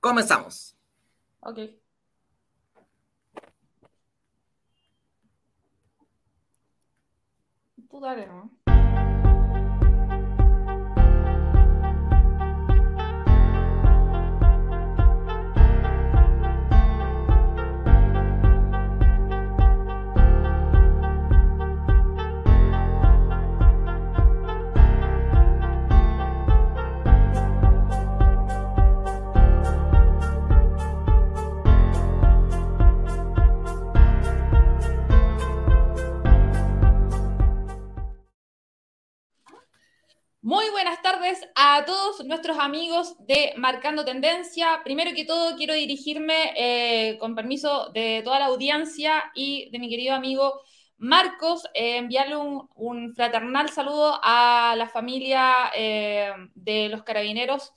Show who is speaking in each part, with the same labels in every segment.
Speaker 1: Comenzamos.
Speaker 2: Comenzamos.
Speaker 1: Ok. Tú dale, ¿no? Tardes a todos nuestros amigos de Marcando Tendencia. Primero que todo, quiero dirigirme, eh, con permiso de toda la audiencia y de mi querido amigo Marcos, eh, enviarle un, fraternal saludo a la familia eh, de los carabineros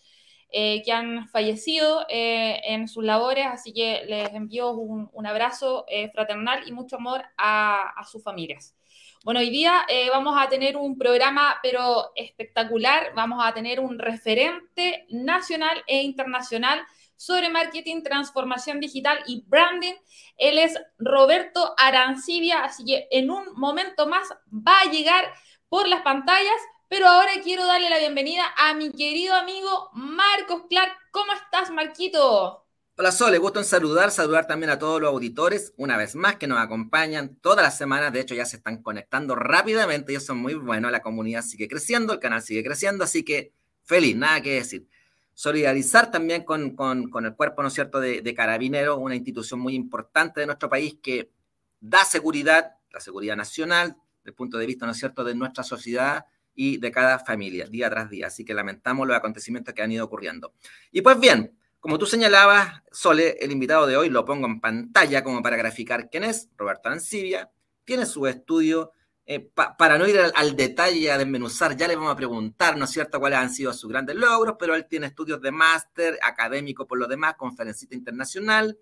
Speaker 1: eh, que han fallecido en sus labores, así que les envío un, abrazo fraternal y mucho amor a sus familias. Bueno, hoy día eh, vamos a tener un programa, pero espectacular. Vamos a tener un referente nacional e internacional sobre marketing, transformación digital y branding. Él es Roberto Arancibia, así que en un momento más va a llegar por las pantallas, pero ahora quiero darle la bienvenida a mi querido amigo Marcos Clark. ¿Cómo estás, Marquito?
Speaker 2: Hola Sole, gusto en saludar, saludar también a todos los auditores, una vez más que nos acompañan todas las semanas, de hecho ya se están conectando rápidamente eso es muy bueno, la comunidad sigue creciendo, el canal sigue creciendo, así que feliz, nada que decir. Solidarizar también con, con, con el cuerpo, ¿no es cierto?, de, de Carabineros, una institución muy importante de nuestro país que da seguridad, la seguridad nacional, desde el punto de vista, ¿no es cierto?, de nuestra sociedad y de cada familia, día tras día. Así que lamentamos los acontecimientos que han ido ocurriendo. Y pues bien, como tú señalabas, Sole, el invitado de hoy lo pongo en pantalla como para graficar quién es, Roberto Arancibia, tiene su estudio, eh, pa, para no ir al, al, detalle, a desmenuzar, ya le vamos a preguntar, ¿no es cierto?, cuáles han sido sus grandes logros, pero él tiene estudios de máster, académico por lo demás, conferencista internacional,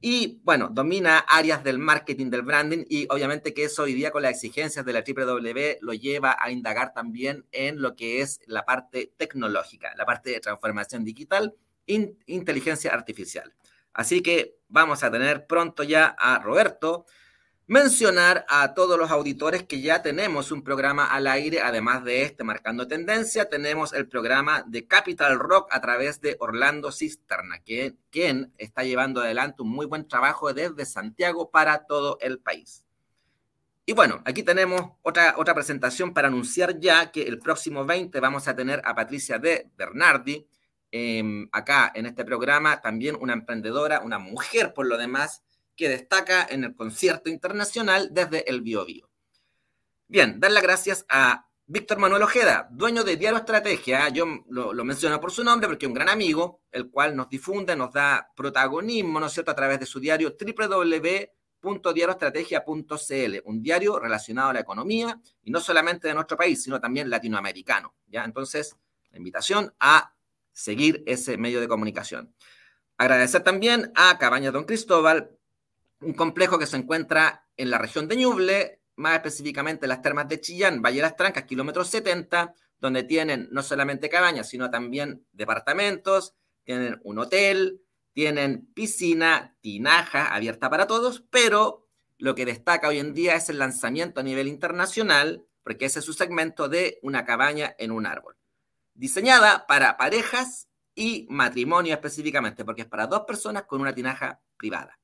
Speaker 2: y bueno, domina áreas del marketing, del branding, y obviamente que eso hoy día con las exigencias de la WW lo lleva a indagar también en lo que es la parte tecnológica, la parte de transformación digital, in, inteligencia artificial. Así que vamos a tener pronto ya a Roberto. Mencionar a todos los auditores que ya tenemos un programa al aire, además de este Marcando Tendencia, tenemos el programa de Capital Rock a través de Orlando Cisterna, que, quien está llevando adelante un muy buen trabajo desde Santiago para todo el país. Y bueno, aquí tenemos otra, otra presentación para anunciar ya que el próximo 20 vamos a tener a Patricia de Bernardi, eh, acá en este programa, también una emprendedora, una mujer por lo demás, que destaca en el concierto internacional desde el Bio. Bien, dar las gracias a Víctor Manuel Ojeda, dueño de Diario Estrategia. Yo lo, lo, menciono por su nombre porque es un gran amigo, el cual nos difunde, nos da protagonismo, ¿no es cierto?, a través de su diario www.diarioestrategia.cl, un diario relacionado a la economía y no solamente de nuestro país, sino también latinoamericano. ¿ya? Entonces, la invitación a seguir ese medio de comunicación. Agradecer también a Cabañas Don Cristóbal, un complejo que se encuentra en la región de Ñuble, más específicamente las termas de Chillán, Valle de las Trancas, kilómetro 70, donde tienen no solamente cabañas, sino también departamentos, tienen un hotel, tienen piscina, tinaja abierta para todos, pero lo que destaca hoy en día es el lanzamiento a nivel internacional, porque ese es su segmento de una cabaña en un árbol diseñada para parejas y matrimonio específicamente, porque es para dos personas con una tinaja privada.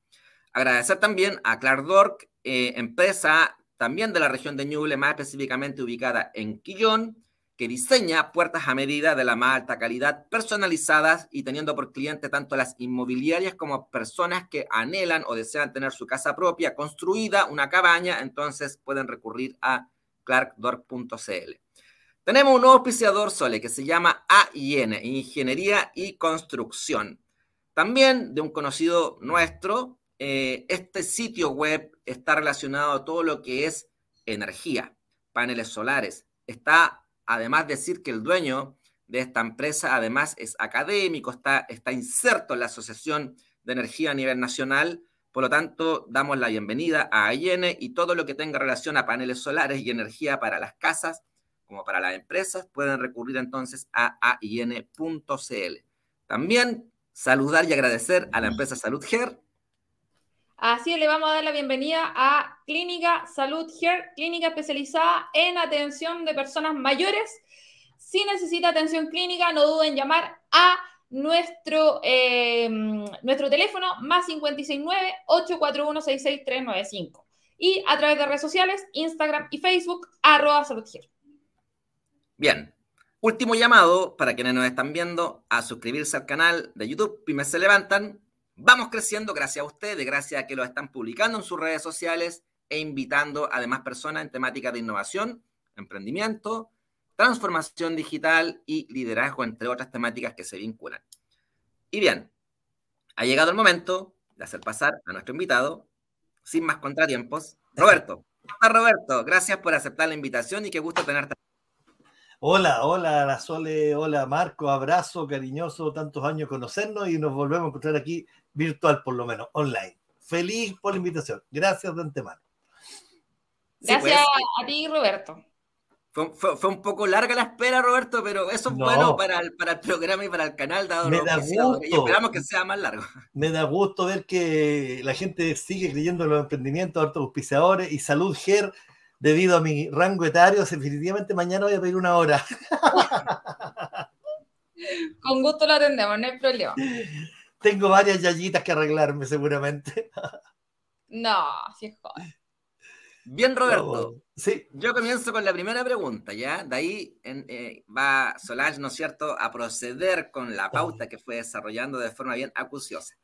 Speaker 2: Agradecer también a Clark Dork, eh, empresa también de la región de Ñuble, más específicamente ubicada en Quillón, que diseña puertas a medida de la más alta calidad, personalizadas y teniendo por cliente tanto las inmobiliarias como personas que anhelan o desean tener su casa propia construida, una cabaña, entonces pueden recurrir a clarkdork.cl. Tenemos un nuevo auspiciador, Sole, que se llama AIN, Ingeniería y Construcción. También de un conocido nuestro, eh, este sitio web está relacionado a todo lo que es energía, paneles solares. Está, además, decir que el dueño de esta empresa, además, es académico, está, está inserto en la Asociación de Energía a nivel nacional. Por lo tanto, damos la bienvenida a AIN y todo lo que tenga relación a paneles solares y energía para las casas como para las empresas, pueden recurrir entonces a ain.cl. También saludar y agradecer a la empresa Salud Her.
Speaker 1: Así le vamos a dar la bienvenida a Clínica Salud Her, clínica especializada en atención de personas mayores. Si necesita atención clínica, no duden en llamar a nuestro, eh, nuestro teléfono más 569-841-66395 y a través de redes sociales, Instagram y Facebook, arroba saludgier.
Speaker 2: Bien, último llamado para quienes nos están viendo a suscribirse al canal de YouTube Pymes se levantan. Vamos creciendo gracias a ustedes, gracias a que lo están publicando en sus redes sociales e invitando a demás personas en temáticas de innovación, emprendimiento, transformación digital y liderazgo, entre otras temáticas que se vinculan. Y bien, ha llegado el momento de hacer pasar a nuestro invitado, sin más contratiempos, Roberto. Hola Roberto, gracias por aceptar la invitación y qué gusto tenerte.
Speaker 3: Hola, hola, la Sole, hola Marco, abrazo cariñoso, tantos años conocernos y nos volvemos a encontrar aquí virtual por lo menos, online. Feliz por la invitación. Gracias de antemano.
Speaker 1: Gracias pues, a ti, Roberto.
Speaker 2: Fue, un poco larga la espera, Roberto, pero eso es bueno para el, para el programa y para el canal, dado
Speaker 3: Me da gusto.
Speaker 2: Y esperamos que sea más largo.
Speaker 3: Me da gusto ver que la gente sigue creyendo en los emprendimientos, hartos auspiciadores y Salud GER, debido a mi rango etario, definitivamente mañana voy a pedir una hora.
Speaker 1: Con gusto lo atendemos, no hay problema.
Speaker 3: Tengo varias yayitas que arreglarme seguramente.
Speaker 1: No, si es joven.
Speaker 2: Bien, Roberto. sí. Yo comienzo con la primera pregunta, ¿ya? De ahí eh, va Solange, ¿no es cierto?, a proceder con la pauta que fue desarrollando de forma bien acuciosa.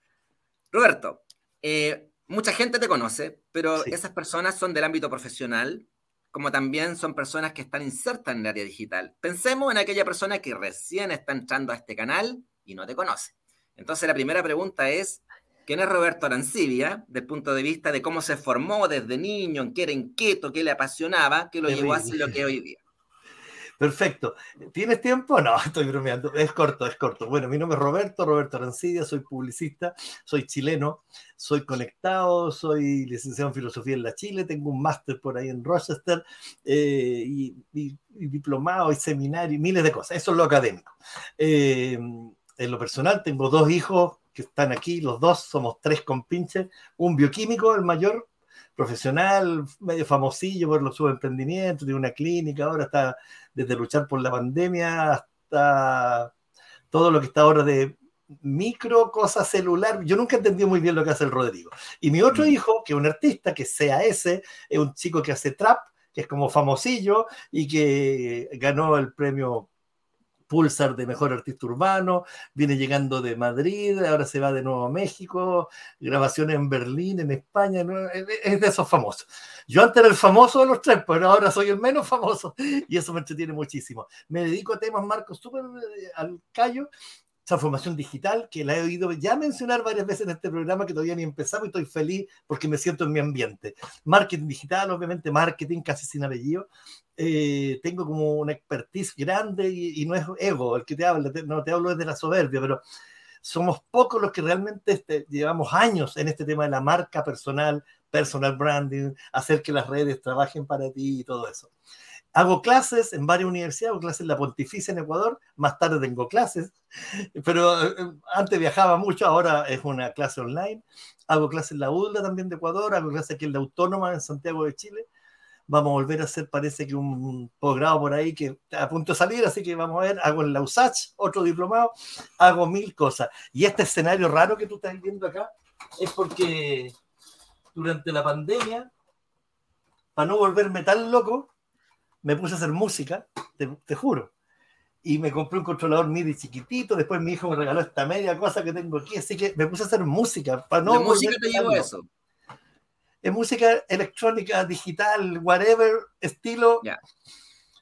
Speaker 2: Roberto, eh, mucha gente te conoce, pero esas personas son del ámbito profesional, como también son personas que están insertas en el área digital. Pensemos en aquella persona que recién está entrando a este canal y no te conoce. Entonces, la primera pregunta es, quién es Roberto Arancibia, desde el punto de vista de cómo se formó desde niño, en qué era inquieto, qué le apasionaba, qué lo llevó a ser lo que hoy día.
Speaker 3: Perfecto. ¿Tienes tiempo? No, estoy bromeando. Es corto, es corto. Bueno, mi nombre es Roberto, Roberto Arancibia, soy publicista, soy chileno, soy conectado, soy licenciado en filosofía en la Chile, tengo un máster por ahí en Rochester eh, y, diplomado y seminario y miles de cosas. Eso es lo académico. Eh, en lo personal, tengo dos hijos que están aquí, los dos somos tres compinches, un bioquímico, el mayor, profesional, medio famosillo por los subemprendimientos, de una clínica, ahora está desde luchar por la pandemia hasta todo lo que está ahora de micro cosa celular. Yo nunca entendí muy bien lo que hace el Rodrigo. Y mi otro mm. hijo, que es un artista, que sea ese, es un chico que hace trap, que es como famosillo y que ganó el premio Pulsar de Mejor Artista Urbano, viene llegando de Madrid, ahora se va de nuevo a México, grabaciones en Berlín, en España, es de esos famosos. Yo antes era el famoso de los tres, pero ahora soy el menos famoso y eso me entretiene muchísimo. Me dedico a temas, Marcos, súper eh, al callo transformación digital, que la he oído ya mencionar varias veces en este programa, que todavía ni empezamos y estoy feliz porque me siento en mi ambiente. Marketing digital, obviamente, marketing casi sin apellido. Eh, tengo como una expertise grande y, no es ego el que te habla, no te hablo desde la soberbia, pero somos pocos los que realmente este, llevamos años en este tema de la marca personal, personal branding, hacer que las redes trabajen para ti y todo eso. Hago clases en varias universidades, hago clases en la Pontificia en Ecuador, más tarde tengo clases, pero eh, antes viajaba mucho, ahora es una clase online. Hago clases en la UDLA también de Ecuador, hago clases aquí en la Autónoma en Santiago de Chile. Vamos a volver a hacer, parece que un posgrado por ahí que está a punto de salir, así que vamos a ver. Hago en la USACH, otro diplomado, hago mil cosas. Y este escenario raro que tú estás viendo acá es porque durante la pandemia, para no volverme tan loco, me puse a hacer música, te, juro. Y me compré un controlador MIDI chiquitito, después mi hijo me regaló esta media cosa que tengo aquí, así que me puse a hacer música. Para no
Speaker 2: ¿De música te llevo eso?
Speaker 3: Es música electrónica, digital, whatever, estilo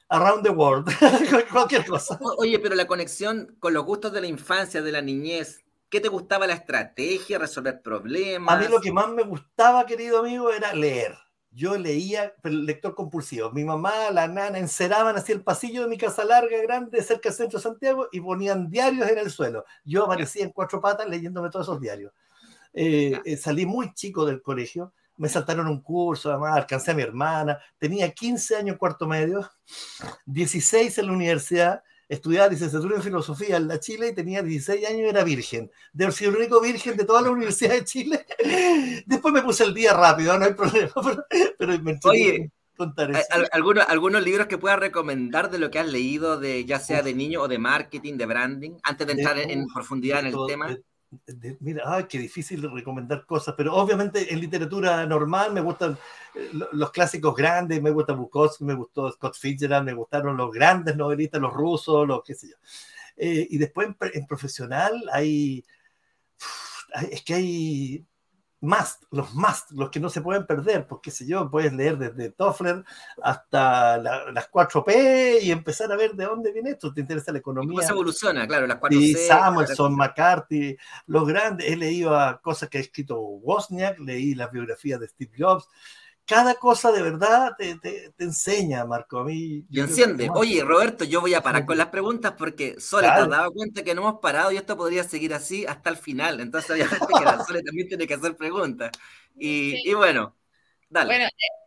Speaker 3: around the world, cualquier cosa.
Speaker 2: Oye, pero la conexión con los gustos de la infancia, de la niñez, ¿qué te gustaba la estrategia, resolver problemas?
Speaker 3: A mí lo que más me gustaba, querido amigo, era leer yo leía, lector compulsivo. Mi mamá, la nana, enceraban así el pasillo de mi casa larga, grande, cerca del centro de Santiago, y ponían diarios en el suelo. Yo aparecía en cuatro patas leyéndome todos esos diarios. Eh, eh, salí muy chico del colegio, me saltaron un curso, además alcancé a mi hermana, tenía 15 años cuarto medio, 16 en la universidad, estudiaba licenciatura en filosofía en la Chile y tenía 16 años y era virgen. De haber sido el único virgen de toda la Universidad de Chile. Después me puse el día rápido, no hay problema. Pero, me
Speaker 2: Oye, contar eso. ¿algunos, ¿Algunos libros que puedas recomendar de lo que has leído, de ya sea de niño o de marketing, de branding, antes de entrar en, profundidad en el tema?
Speaker 3: Mira, ay, qué difícil recomendar cosas, pero obviamente en literatura normal me gustan eh, los clásicos grandes, me gusta Bukowski, me gustó Scott Fitzgerald, me gustaron los grandes novelistas, los rusos, los qué sé yo. Eh, y después en, profesional hay, es que hay must, los must, los que no se pueden perder, porque sé yo, puedes leer desde Toffler hasta las 4P y empezar a ver de dónde viene esto, te interesa la economía.
Speaker 2: cómo evoluciona, claro, las 4
Speaker 3: Y Samuelson, McCarthy, los grandes, he leído cosas que ha escrito Wozniak, leí las biografías de Steve Jobs, cada cosa de verdad te, te, enseña, Marco. A mí.
Speaker 2: Y enciende. Oye, Roberto, yo voy a parar con las preguntas porque Sole te has dado cuenta que no hemos parado y esto podría seguir así hasta el final. Entonces, obviamente que la Sole también tiene que hacer preguntas. Y, y bueno, dale.
Speaker 1: Bueno, eh,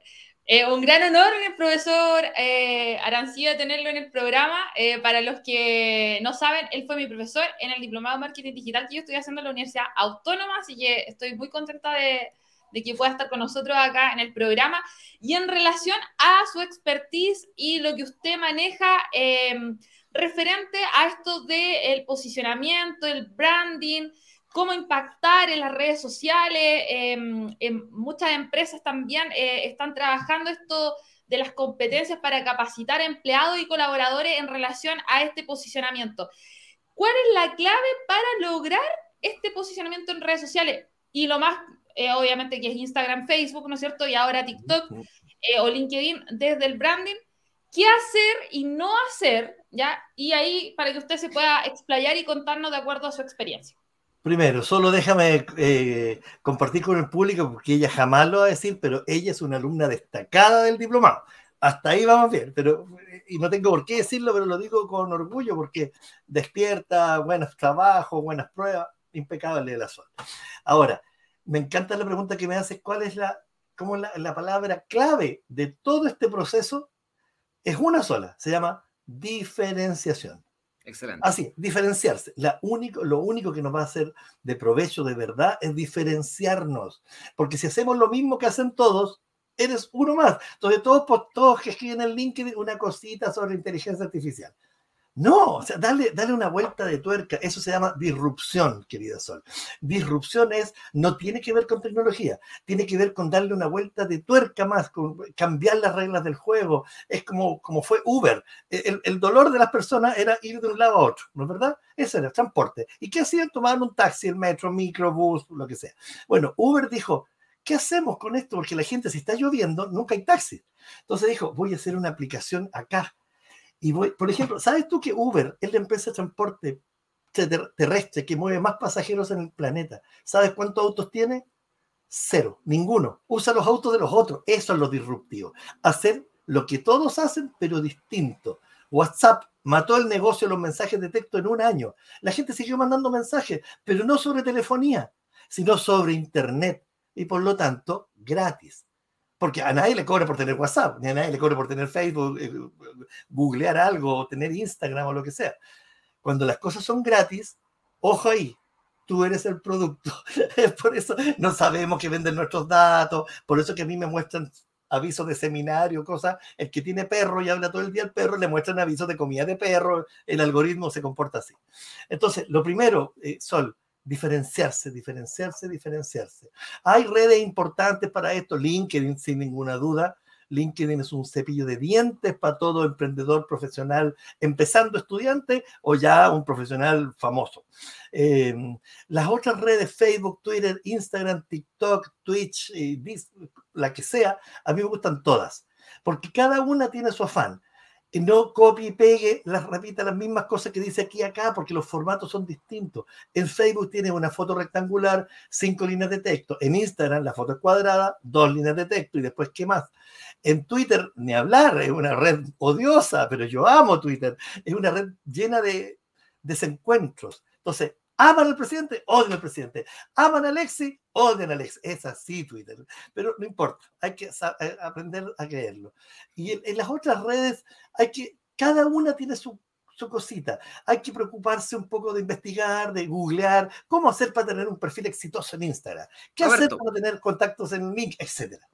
Speaker 1: eh, un gran honor, el profesor eh, Arancía, tenerlo en el programa. Eh, para los que no saben, él fue mi profesor en el Diplomado de Marketing Digital que yo estoy haciendo en la Universidad Autónoma, así que estoy muy contenta de de que pueda estar con nosotros acá en el programa. Y en relación a su expertise y lo que usted maneja em, referente a esto del posicionamiento, el branding, cómo impactar en las redes sociales. Em, en muchas empresas también eh, están trabajando esto de las competencias para capacitar empleados y colaboradores en relación a este posicionamiento. ¿Cuál es la clave para lograr este posicionamiento en redes sociales? Y lo más eh, obviamente que es Instagram, Facebook, ¿no es cierto? Y ahora TikTok eh, o LinkedIn desde el branding. ¿Qué hacer y no hacer? ¿Ya? Y ahí para que usted se pueda explayar y contarnos de acuerdo a su experiencia.
Speaker 3: Primero, solo déjame eh, compartir con el público, porque ella jamás lo va a decir, pero ella es una alumna destacada del diplomado. Hasta ahí vamos bien, pero, y no tengo por qué decirlo, pero lo digo con orgullo, porque despierta, buenos trabajos, buenas pruebas, impecable la zona. Ahora, me encanta la pregunta que me haces, ¿cuál es la, cómo la, la palabra clave de todo este proceso? Es una sola, se llama diferenciación.
Speaker 2: Excelente.
Speaker 3: Así, diferenciarse. La único, lo único que nos va a hacer de provecho de verdad es diferenciarnos. Porque si hacemos lo mismo que hacen todos, eres uno más. Entonces, todos, todos que escriben en LinkedIn una cosita sobre inteligencia artificial. No, o sea, dale, dale una vuelta de tuerca. Eso se llama disrupción, querida Sol. Disrupción es, no tiene que ver con tecnología, tiene que ver con darle una vuelta de tuerca más, con cambiar las reglas del juego. Es como, como fue Uber. El, el dolor de las personas era ir de un lado a otro, ¿no es verdad? Ese era el transporte. ¿Y qué hacían? Tomaban un taxi, el metro, microbús, lo que sea. Bueno, Uber dijo, ¿qué hacemos con esto? Porque la gente, si está lloviendo, nunca hay taxi. Entonces dijo, voy a hacer una aplicación acá y voy, por ejemplo, ¿sabes tú que Uber es la empresa de transporte terrestre que mueve más pasajeros en el planeta? ¿Sabes cuántos autos tiene? Cero, ninguno. Usa los autos de los otros. Eso es lo disruptivo. Hacer lo que todos hacen, pero distinto. WhatsApp mató el negocio de los mensajes de texto en un año. La gente siguió mandando mensajes, pero no sobre telefonía, sino sobre Internet y por lo tanto gratis. Porque a nadie le cobra por tener WhatsApp, ni a nadie le cobra por tener Facebook, eh, googlear algo, tener Instagram o lo que sea. Cuando las cosas son gratis, ojo ahí, tú eres el producto. por eso no sabemos que venden nuestros datos, por eso que a mí me muestran avisos de seminario, cosas. El que tiene perro y habla todo el día al perro, le muestran avisos de comida de perro, el algoritmo se comporta así. Entonces, lo primero, eh, Sol, diferenciarse, diferenciarse, diferenciarse. Hay redes importantes para esto, LinkedIn sin ninguna duda. LinkedIn es un cepillo de dientes para todo emprendedor profesional, empezando estudiante o ya un profesional famoso. Em, las otras redes, Facebook, Twitter, Instagram, TikTok, Twitch, la que sea, a mí me gustan todas, porque cada una tiene su afán no copie y pegue, las repita las mismas cosas que dice aquí y acá, porque los formatos son distintos. En Facebook tiene una foto rectangular, cinco líneas de texto. En Instagram la foto es cuadrada, dos líneas de texto y después qué más. En Twitter, ni hablar, es una red odiosa, pero yo amo Twitter. Es una red llena de desencuentros. Entonces, Aman al presidente, odian al presidente. Aman a Alexi, odian a Alexi. Es así Twitter. Pero no importa, hay que eh, aprender a creerlo. Y en, las otras redes hay que, cada una tiene su, su cosita. Hay que preocuparse un poco de investigar, de googlear, cómo hacer para tener un perfil exitoso en Instagram, qué hacer para tener contactos en link, etcétera.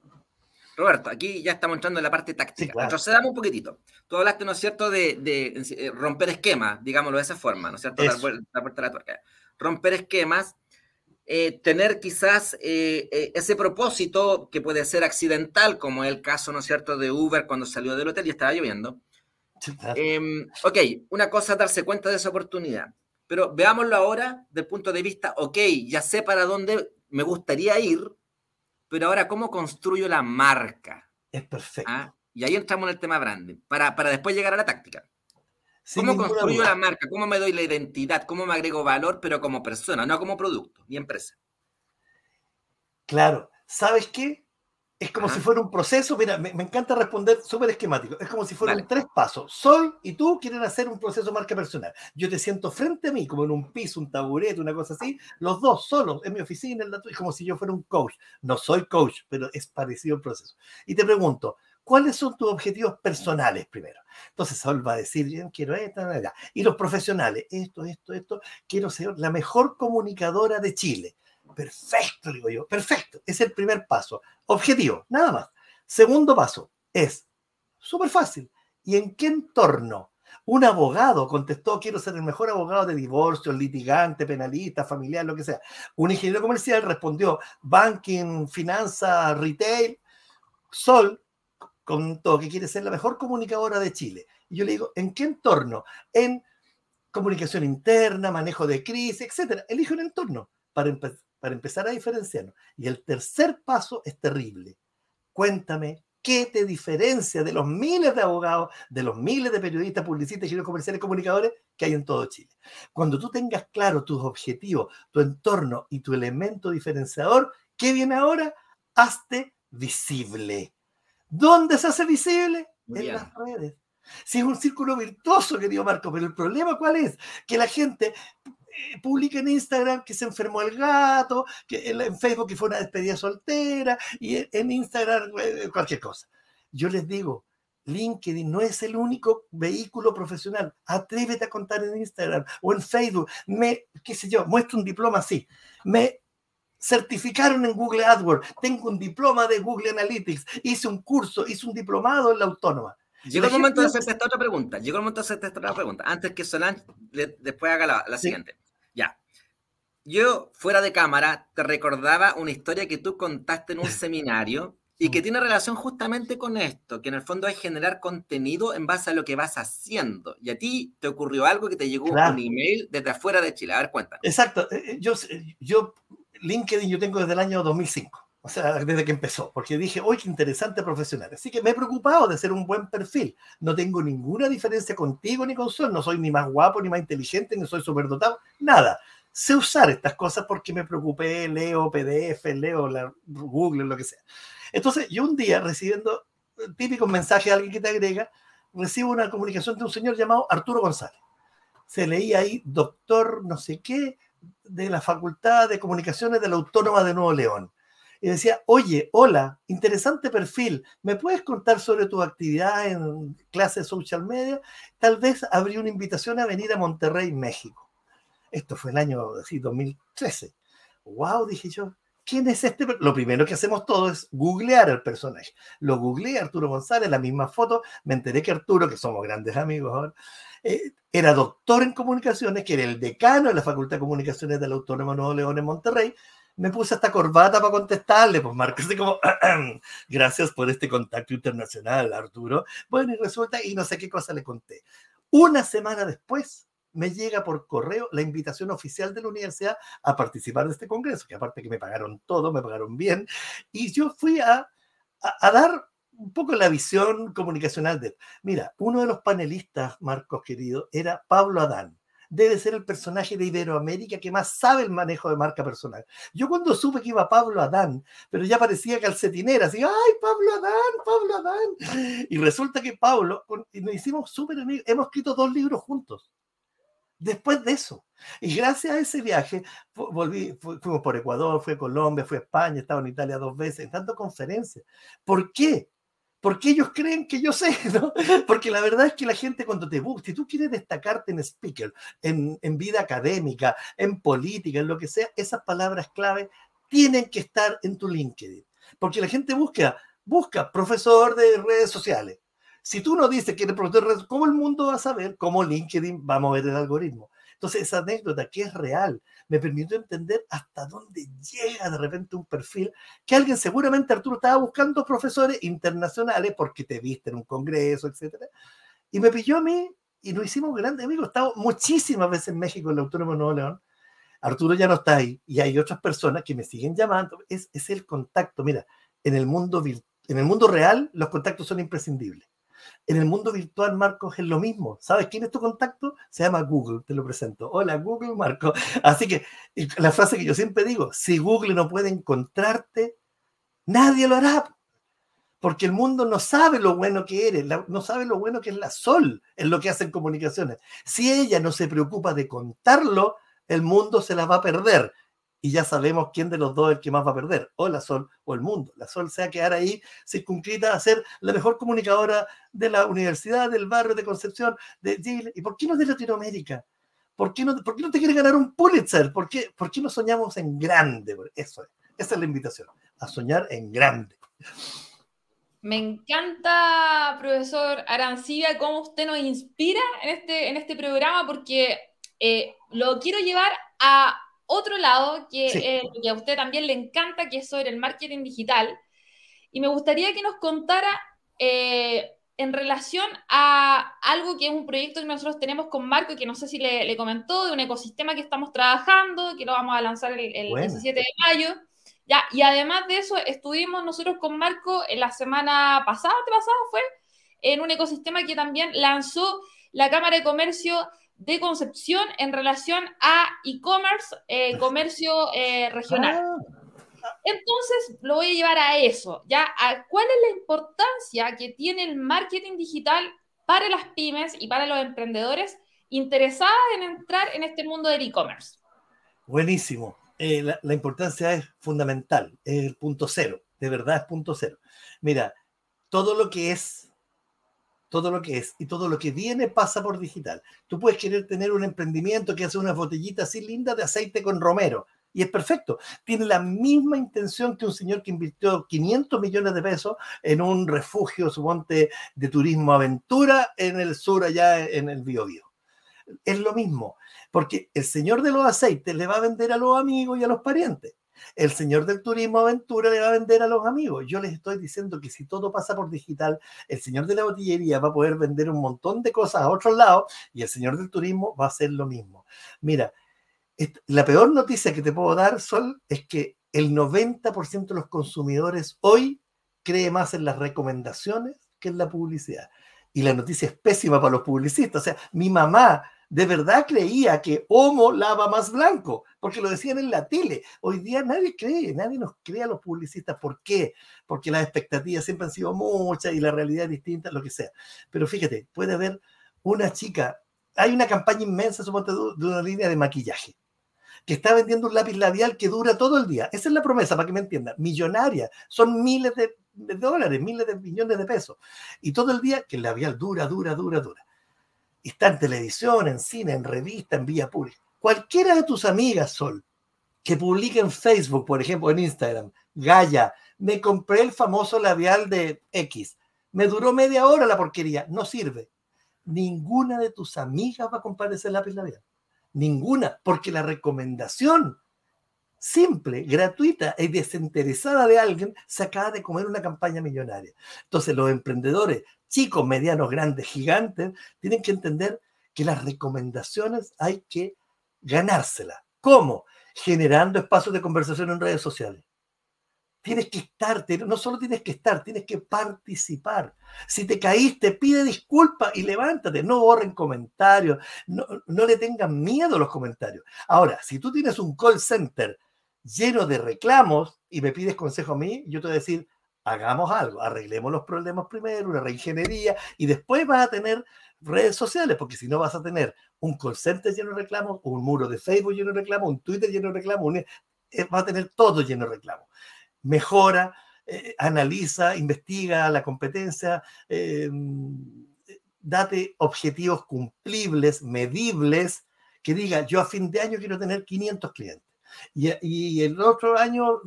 Speaker 2: Roberto, aquí ya estamos entrando en la parte táctica. Sí, Retrocedamos un poquitito. Tú hablaste, ¿no es cierto?, de, eh, romper esquemas, digámoslo de esa forma, ¿no es cierto? Dar la puerta a la tuerca. Romper esquemas, eh, tener quizás eh, ese propósito que puede ser accidental, como el caso, ¿no es cierto?, de Uber cuando salió del hotel y estaba lloviendo. Em, ok, una cosa es darse cuenta de esa oportunidad, pero veámoslo ahora del punto de vista, ok, ya sé para dónde me gustaría ir, pero ahora, ¿cómo construyo la marca?
Speaker 3: Es perfecto. ¿Ah?
Speaker 2: Y ahí entramos en el tema branding, para, para después llegar a la táctica. ¿Cómo construyo la marca? ¿Cómo me doy la identidad? ¿Cómo me agrego valor, pero como persona, no como producto ni empresa?
Speaker 3: Claro. ¿Sabes qué? Es como si fuera un proceso, mira, me, encanta responder súper esquemático, es como si fueran tres pasos. Sol y tú quieren hacer un proceso marca personal. Yo te siento frente a mí, como en un piso, un taburete, una cosa así, los dos solos, en mi oficina, en la es como si yo fuera un coach. No soy coach, pero es parecido el proceso. Y te pregunto, ¿cuáles son tus objetivos personales primero? Entonces Sol va a decir, yo quiero esto, y los profesionales, esto, esto, esto, quiero ser la mejor comunicadora de Chile. Perfecto, digo yo, perfecto. Es el primer paso. Objetivo, nada más. Segundo paso es súper fácil. ¿Y en qué entorno? Un abogado contestó, quiero ser el mejor abogado de divorcio, litigante, penalista, familiar, lo que sea. Un ingeniero comercial respondió, banking, finanza, retail. Sol contó que quiere ser la mejor comunicadora de Chile. Y yo le digo, ¿en qué entorno? En comunicación interna, manejo de crisis, etcétera. Elige un entorno para, para empezar a diferenciarnos. Y el tercer paso es terrible. Cuéntame qué te diferencia de los miles de abogados, de los miles de periodistas, publicistas, ingenieros comerciales, comunicadores que hay en todo Chile. Cuando tú tengas claro tus objetivos, tu entorno y tu elemento diferenciador, ¿qué viene ahora? Hazte visible. ¿Dónde se hace visible? en las redes. Si es un círculo virtuoso, querido Marco, pero el problema cuál es? Que la gente publica en Instagram que se enfermó el gato, que en Facebook que fue una despedida soltera, y en Instagram eh, cualquier cosa. Yo les digo, LinkedIn no es el único vehículo profesional. Atrévete a contar en Instagram o en Facebook. Me, qué sé yo, muestro un diploma así. Me certificaron en Google AdWords. Tengo un diploma de Google Analytics. Hice un curso, hice un diplomado en la autónoma.
Speaker 2: Llegó el momento de hacerte esta otra pregunta. Llegó el momento de hacerte esta otra pregunta. Antes que Solange después haga la, siguiente. Ya. Yo, fuera de cámara, te recordaba una historia que tú contaste en un seminario y que mm. tiene relación justamente con esto, que en el fondo es generar contenido en base a lo que vas haciendo. Y a ti te ocurrió algo que te llegó un email desde afuera de Chile. A ver, cuéntanos.
Speaker 3: Exacto. Eh, eh, yo, yo, LinkedIn yo tengo desde el año 2005. O sea, desde que empezó, porque dije, oye, qué interesante profesional. Así que me he preocupado de ser un buen perfil. No tengo ninguna diferencia contigo ni con Sol. No soy ni más guapo, ni más inteligente, ni soy superdotado. Nada. Sé usar estas cosas porque me preocupé, leo PDF, leo la Google, lo que sea. Entonces, yo un día recibiendo típico mensaje de alguien que te agrega, recibo una comunicación de un señor llamado Arturo González. Se leía ahí, doctor no sé qué, de la Facultad de Comunicaciones de la Autónoma de Nuevo León y decía, oye, hola, interesante perfil, ¿me puedes contar sobre tu actividad en clase de social media? Tal vez habría una invitación a venir a Monterrey, México. Esto fue el año así, 2013. Wow, dije yo, ¿quién es este? Lo primero que hacemos todo es googlear al personaje. Lo googleé, Arturo González, la misma foto, me enteré que Arturo, que somos grandes amigos ahora, eh, era doctor en comunicaciones, que era el decano de la Facultad de Comunicaciones de la Autónoma Nuevo León en Monterrey, me puse esta corbata para contestarle, pues Marcos, así como, gracias por este contacto internacional, Arturo. Bueno, y resulta, y no sé qué cosa le conté. Una semana después, me llega por correo la invitación oficial de la universidad a participar de este congreso, que aparte que me pagaron todo, me pagaron bien, y yo fui a, a, a dar un poco la visión comunicacional de... Mira, uno de los panelistas, Marcos querido, era Pablo Adán debe ser el personaje de Iberoamérica que más sabe el manejo de marca personal. Yo cuando supe que iba Pablo Adán, pero ya parecía calcetinera, así, ¡ay, Pablo Adán, Pablo Adán! Y resulta que Pablo, y nos hicimos súper amigos, hemos escrito dos libros juntos. Después de eso, Y gracias a ese viaje, volví, fuimos por Ecuador, fui a Colombia, fui a España, he estado en Italia dos veces, tantas conferencias. ¿Por qué? Porque ellos creen que yo sé, ¿no? Porque la verdad es que la gente cuando te busca, si tú quieres destacarte en speaker, en, en vida académica, en política, en lo que sea, esas palabras clave tienen que estar en tu LinkedIn. Porque la gente busca, busca profesor de redes sociales. Si tú no dices que eres profesor de redes, ¿cómo el mundo va a saber cómo LinkedIn va a mover el algoritmo? Entonces, esa anécdota que es real me permitió entender hasta dónde llega de repente un perfil que alguien, seguramente Arturo, estaba buscando profesores internacionales porque te viste en un congreso, etcétera. Y me pilló a mí y nos hicimos grandes amigos. He estado muchísimas veces en México, en el Autónomo de Nuevo León. Arturo ya no está ahí y hay otras personas que me siguen llamando. Es, es el contacto. Mira, en el mundo en el mundo real los contactos son imprescindibles. En el mundo virtual, Marcos, es lo mismo. ¿Sabes quién es tu contacto? Se llama Google, te lo presento. Hola, Google, Marcos. Así que la frase que yo siempre digo, si Google no puede encontrarte, nadie lo hará. Porque el mundo no sabe lo bueno que eres, no sabe lo bueno que es la Sol en lo que hacen comunicaciones. Si ella no se preocupa de contarlo, el mundo se la va a perder y ya sabemos quién de los dos es el que más va a perder, o la Sol o el mundo. La Sol se va a quedar ahí circunscrita a ser la mejor comunicadora de la universidad, del barrio de Concepción, de Chile. ¿Y por qué no de Latinoamérica? ¿Por qué no, por qué no te quieres ganar un Pulitzer? ¿Por qué, ¿Por qué no soñamos en grande? Eso es, esa es la invitación, a soñar en grande.
Speaker 1: Me encanta, profesor Arancibia, cómo usted nos inspira en este, en este programa, porque eh, lo quiero llevar a otro lado que, a usted también le encanta, que es sobre el marketing digital. Y me gustaría que nos contara eh, en relación a algo que es un proyecto que nosotros tenemos con Marco, que no sé si le, comentó, de un ecosistema que estamos trabajando, que lo vamos a lanzar el, 17 de mayo. Ya, y además de eso, estuvimos nosotros con Marco en la semana pasada, pasada fue, en un ecosistema que también lanzó la Cámara de Comercio de Concepción en relación a e-commerce, eh, comercio eh, regional. Ah. Entonces, lo voy a llevar a eso, ¿ya? A ¿Cuál es la importancia que tiene el marketing digital para las pymes y para los emprendedores interesados en entrar en este mundo del e-commerce?
Speaker 3: Buenísimo. Eh, la, la, importancia es fundamental, es el punto cero, de verdad es punto cero. Mira, todo lo que es todo lo que es y todo lo que viene pasa por digital. Tú puedes querer tener un emprendimiento que hace una botellita así linda de aceite con romero y es perfecto. Tiene la misma intención que un señor que invirtió 500 millones de pesos en un refugio, suponte, de turismo aventura en el sur, allá en el Biobío. Es lo mismo, porque el señor de los aceites le va a vender a los amigos y a los parientes el señor del turismo aventura le va a vender a los amigos. Yo les estoy diciendo que si todo pasa por digital, el señor de la botillería va a poder vender un montón de cosas a otros lados y el señor del turismo va a hacer lo mismo. Mira, la peor noticia que te puedo dar, Sol, es que el 90% de los consumidores hoy cree más en las recomendaciones que en la publicidad. Y la noticia es pésima para los publicistas. O sea, mi mamá de verdad creía que Homo lava más blanco, porque lo decían en la tele. Hoy día nadie cree, nadie nos cree a los publicistas. ¿Por qué? Porque las expectativas siempre han sido muchas y la realidad es distinta, lo que sea. Pero fíjate, puede haber una chica, hay una campaña inmensa, suponte, de una línea de maquillaje que está vendiendo un lápiz labial que dura todo el día. Esa es la promesa, para que me entiendan. Millonaria. Son miles de, de dólares, miles de millones de pesos. Y todo el día que el labial dura, dura, dura, dura está en televisión, en cine, en revista, en vía pública. Cualquiera de tus amigas, Sol, que publique en Facebook, por ejemplo, en Instagram, Gaya, me compré el famoso labial de X. Me duró media hora la porquería, no sirve. Ninguna de tus amigas va a comprar ese lápiz labial. Ninguna, porque la recomendación simple, gratuita y desinteresada de alguien se de comer una campaña millonaria. Entonces los emprendedores, chicos, medianos, grandes, gigantes, tienen que entender que las recomendaciones hay que ganárselas. ¿Cómo? Generando espacios de conversación en redes sociales. Tienes que estar, no solo tienes que estar, tienes que participar. Si te caíste, pide disculpas y levántate. No borren comentarios, no, no le tengan miedo a los comentarios. Ahora, si tú tienes un call center lleno de reclamos y me pides consejo a mí, yo te voy a decir, hagamos algo, arreglemos los problemas primero, una reingeniería y después vas a tener redes sociales, porque si no vas a tener un call center lleno de reclamos, un muro de Facebook lleno de reclamos, un Twitter lleno de reclamos, eh, va a tener todo lleno de reclamos. Mejora, eh, analiza, investiga la competencia, em, date objetivos cumplibles, medibles, que diga, yo a fin de año quiero tener 500 clientes y, el otro año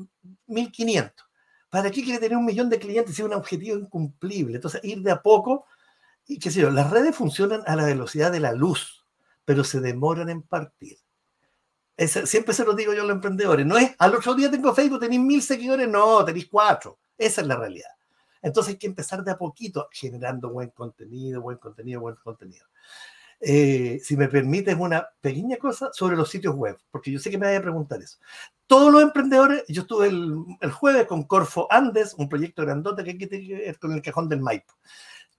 Speaker 3: 1500. ¿Para qué quiere tener un millón de clientes si es un objetivo incumplible? Entonces, ir de a poco, y qué sé yo, las redes funcionan a la velocidad de la luz, pero se demoran en partir. siempre se lo digo yo a los emprendedores, no es al otro día tengo Facebook, tenéis mil seguidores, no, tenéis cuatro. Esa es la realidad. Entonces hay que empezar de a poquito generando buen contenido, buen contenido, buen contenido. Eh, si me permites una pequeña cosa sobre los sitios web, porque yo sé que me vaya a preguntar eso. Todos los emprendedores, yo estuve el, jueves con Corfo Andes, un proyecto grandote que hay que tener con el cajón del Maipo.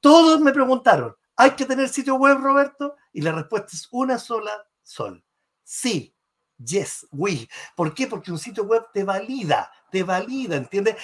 Speaker 3: Todos me preguntaron, ¿hay que tener sitio web, Roberto? Y la respuesta es una sola, sol. Sí, yes, we. ¿Por qué? Porque un sitio web te valida, te valida, ¿entiendes?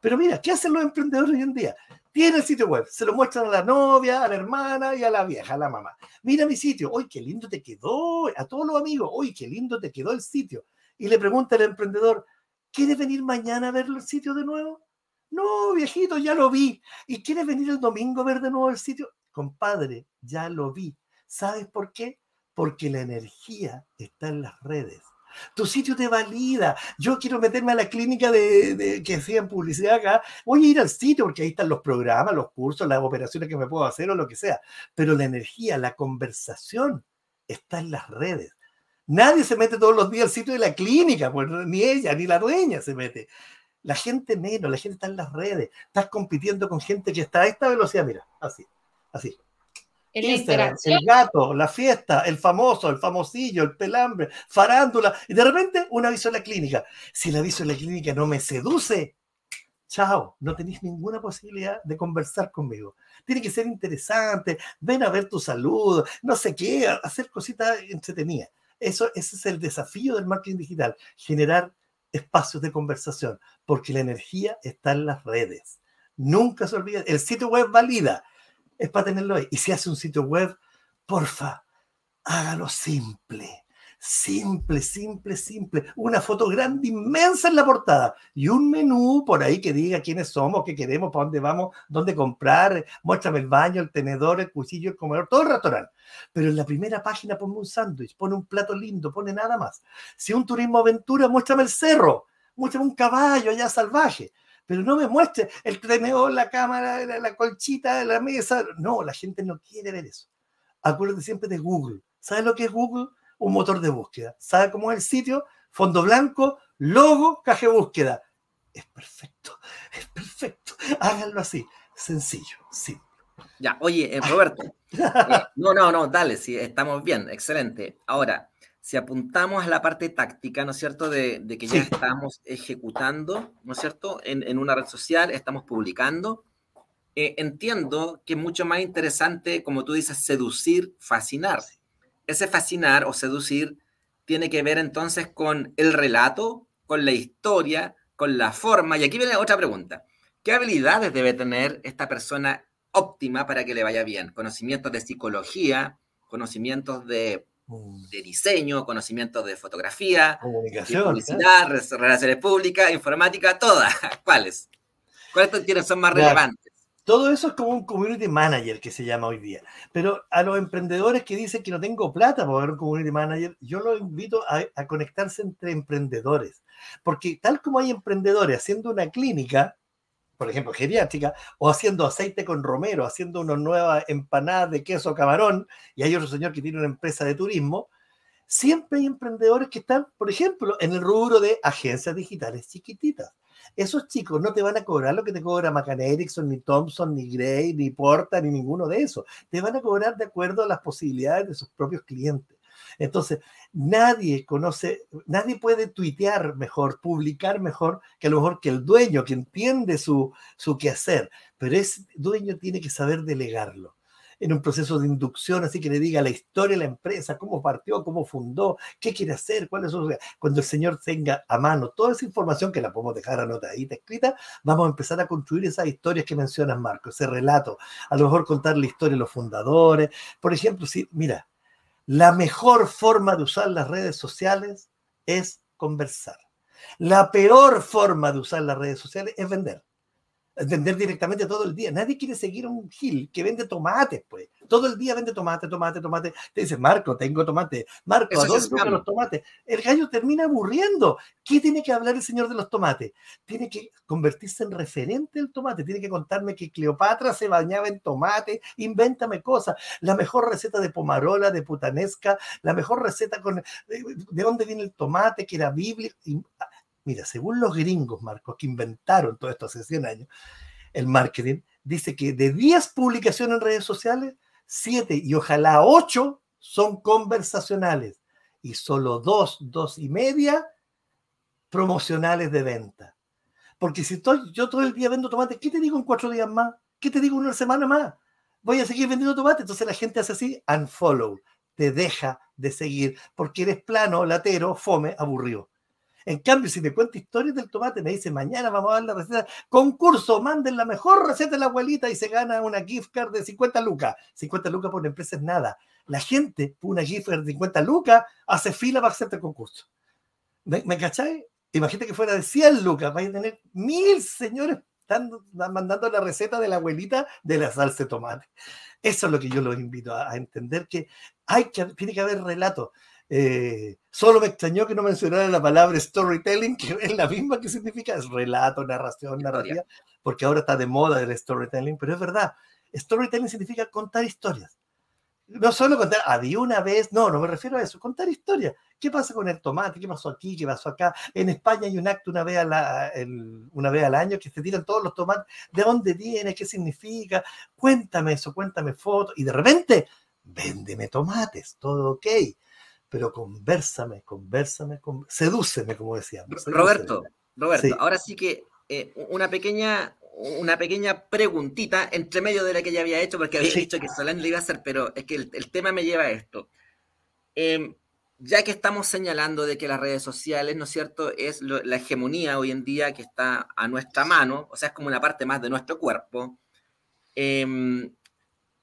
Speaker 3: Pero mira, ¿qué hacen los emprendedores hoy en día? Tiene el sitio web, se lo muestran a la novia, a la hermana y a la vieja, a la mamá. Mira mi sitio, ¡uy, qué lindo te quedó! A todos los amigos, ¡uy, qué lindo te quedó el sitio! Y le pregunta al emprendedor, ¿quieres venir mañana a ver el sitio de nuevo? No, viejito, ya lo vi. ¿Y quieres venir el domingo a ver de nuevo el sitio? Compadre, ya lo vi. ¿Sabes por qué? Porque la energía está en las redes. Tu sitio te valida. Yo quiero meterme a la clínica de, que hacían publicidad acá. Voy a ir al sitio porque ahí están los programas, los cursos, las operaciones que me puedo hacer o lo que sea. Pero la energía, la conversación está en las redes. Nadie se mete todos los días al sitio de la clínica, pues ni ella ni la dueña se mete. La gente menos, la gente está en las redes. Estás compitiendo con gente que está a esta velocidad, mira, así, así el gato, la fiesta, el famoso, el famosillo, el pelambre, farándula, y de repente un aviso en la clínica. Si el aviso en la clínica no me seduce, chao, no tenéis ninguna posibilidad de conversar conmigo. Tiene que ser interesante, ven a ver tu salud, no sé qué, hacer cositas entretenidas. Eso, ese es el desafío del marketing digital, generar espacios de conversación, porque la energía está en las redes. Nunca se olvide, el sitio web valida, es para tenerlo ahí. Y si hace un sitio web, porfa, hágalo simple. Simple, simple, simple. Una foto grande, inmensa en la portada. Y un menú por ahí que diga quiénes somos, qué queremos, para dónde vamos, dónde comprar. Muéstrame el baño, el tenedor, el cuchillo, el comedor, todo el restaurante. Pero en la primera página ponme un sándwich, pone un plato lindo, pone nada más. Si un turismo aventura, muéstrame el cerro, muéstrame un caballo allá salvaje pero no me muestre el tenedor, la cámara, la, colchita, la mesa. No, la gente no quiere ver eso. Acuérdate siempre de Google. ¿Sabes lo que es Google? Un motor de búsqueda. ¿Sabes cómo es el sitio? Fondo blanco, logo, caja de búsqueda. Es perfecto, es perfecto. Háganlo así, sencillo, simple.
Speaker 2: Ya, oye, eh, Roberto. Eh, no, no, no, dale, sí, estamos bien, excelente. Ahora, si apuntamos a la parte táctica, ¿no es cierto?, de, que ya estamos ejecutando, ¿no es cierto?, en, una red social, estamos publicando, eh, entiendo que es mucho más interesante, como tú dices, seducir, fascinar. Ese fascinar o seducir tiene que ver entonces con el relato, con la historia, con la forma. Y aquí viene otra pregunta. ¿Qué habilidades debe tener esta persona óptima para que le vaya bien? Conocimientos de psicología, conocimientos de. De diseño, conocimientos de fotografía,
Speaker 3: comunicación,
Speaker 2: publicidad, relaciones públicas, informática, todas. ¿Cuáles? ¿Cuáles son más relevantes?
Speaker 3: Todo eso es como un community manager que se llama hoy día. Pero a los emprendedores que dicen que no tengo plata para ver un community manager, yo los invito a, a conectarse entre emprendedores. Porque tal como hay emprendedores haciendo una clínica, por ejemplo, geriátrica, o haciendo aceite con romero, haciendo una nueva empanada de queso camarón, y hay otro señor que tiene una empresa de turismo, siempre hay emprendedores que están, por ejemplo, en el rubro de agencias digitales chiquititas. Esos chicos no te van a cobrar lo que te cobra McCann Erickson, ni Thompson, ni Gray, ni Porta, ni ninguno de esos. Te van a cobrar de acuerdo a las posibilidades de sus propios clientes. Entonces, nadie conoce, nadie puede tuitear mejor, publicar mejor que a lo mejor que el dueño, que entiende su, su quehacer, pero ese dueño tiene que saber delegarlo. en un proceso de inducción, así que le diga la historia de la empresa, cómo partió, cómo fundó, qué quiere hacer, cuáles son. Cuando el señor tenga a mano toda esa información que la podemos dejar anotadita, escrita, vamos a empezar a construir esas historias que mencionas, Marco, ese relato. A lo mejor contar la historia de los fundadores. Por ejemplo, si, mira, la mejor forma de usar las redes sociales es conversar. La peor forma de usar las redes sociales es vender vender directamente todo el día. Nadie quiere seguir un Gil que vende tomates, pues. Todo el día vende tomate, tomate, tomate. Te dice, Marco, tengo tomate. Marco, ¿a dónde los tomates? El gallo termina aburriendo. ¿Qué tiene que hablar el señor de los tomates? Tiene que convertirse en referente del tomate. Tiene que contarme que Cleopatra se bañaba en tomate. Invéntame cosas. La mejor receta de pomarola, de putanesca. La mejor receta con... ¿De dónde viene el tomate? Que era bíblico. Mira, según los gringos, Marcos, que inventaron todo esto hace 100 años, el marketing, dice que de 10 publicaciones en redes sociales, 7 y ojalá 8 son conversacionales y solo 2, 2 y media promocionales de venta. Porque si estoy, yo todo el día vendo tomate, ¿qué te digo en cuatro días más? ¿Qué te digo en una semana más? Voy a seguir vendiendo tomate. Entonces la gente hace así, unfollow, te deja de seguir porque eres plano, latero, fome, aburrido. En cambio, si te cuento historias del tomate, me dice, mañana vamos a dar la receta. Concurso, manden la mejor receta de la abuelita y se gana una gift card de 50 lucas. 50 lucas por una empresa es nada. La gente, por una gift card de 50 lucas, hace fila para hacerte el concurso. ¿Me, me cachai? Imagínate que fuera de 100 lucas, vais a tener mil señores dando, mandando la receta de la abuelita de la salsa de tomate. Eso es lo que yo los invito a, a entender, que, hay que tiene que haber relatos. Eh, solo me extrañó que no mencionara la palabra storytelling, que es la misma que significa, es relato, narración, narrativa, porque ahora está de moda el storytelling, pero es verdad, storytelling significa contar historias. No solo contar, había una vez, no, no me refiero a eso, contar historias. ¿Qué pasa con el tomate? ¿Qué pasó aquí? ¿Qué pasó acá? En España hay un acto una vez, una vez al año que se tiran todos los tomates. ¿De dónde viene? ¿Qué significa? Cuéntame eso, cuéntame fotos. Y de repente, véndeme tomates, todo ok pero conversame, conversame, sedúceme, como decíamos.
Speaker 2: Roberto, Roberto, ahora sí que eh, una pequeña una pequeña preguntita entre medio de la que ya había hecho, porque había dicho que Solán le iba a hacer, pero es que el, tema me lleva a esto. Em, ya que estamos señalando de que las redes sociales, ¿no es cierto?, es la hegemonía hoy en día que está a nuestra mano, o sea, es como una parte más de nuestro cuerpo, em,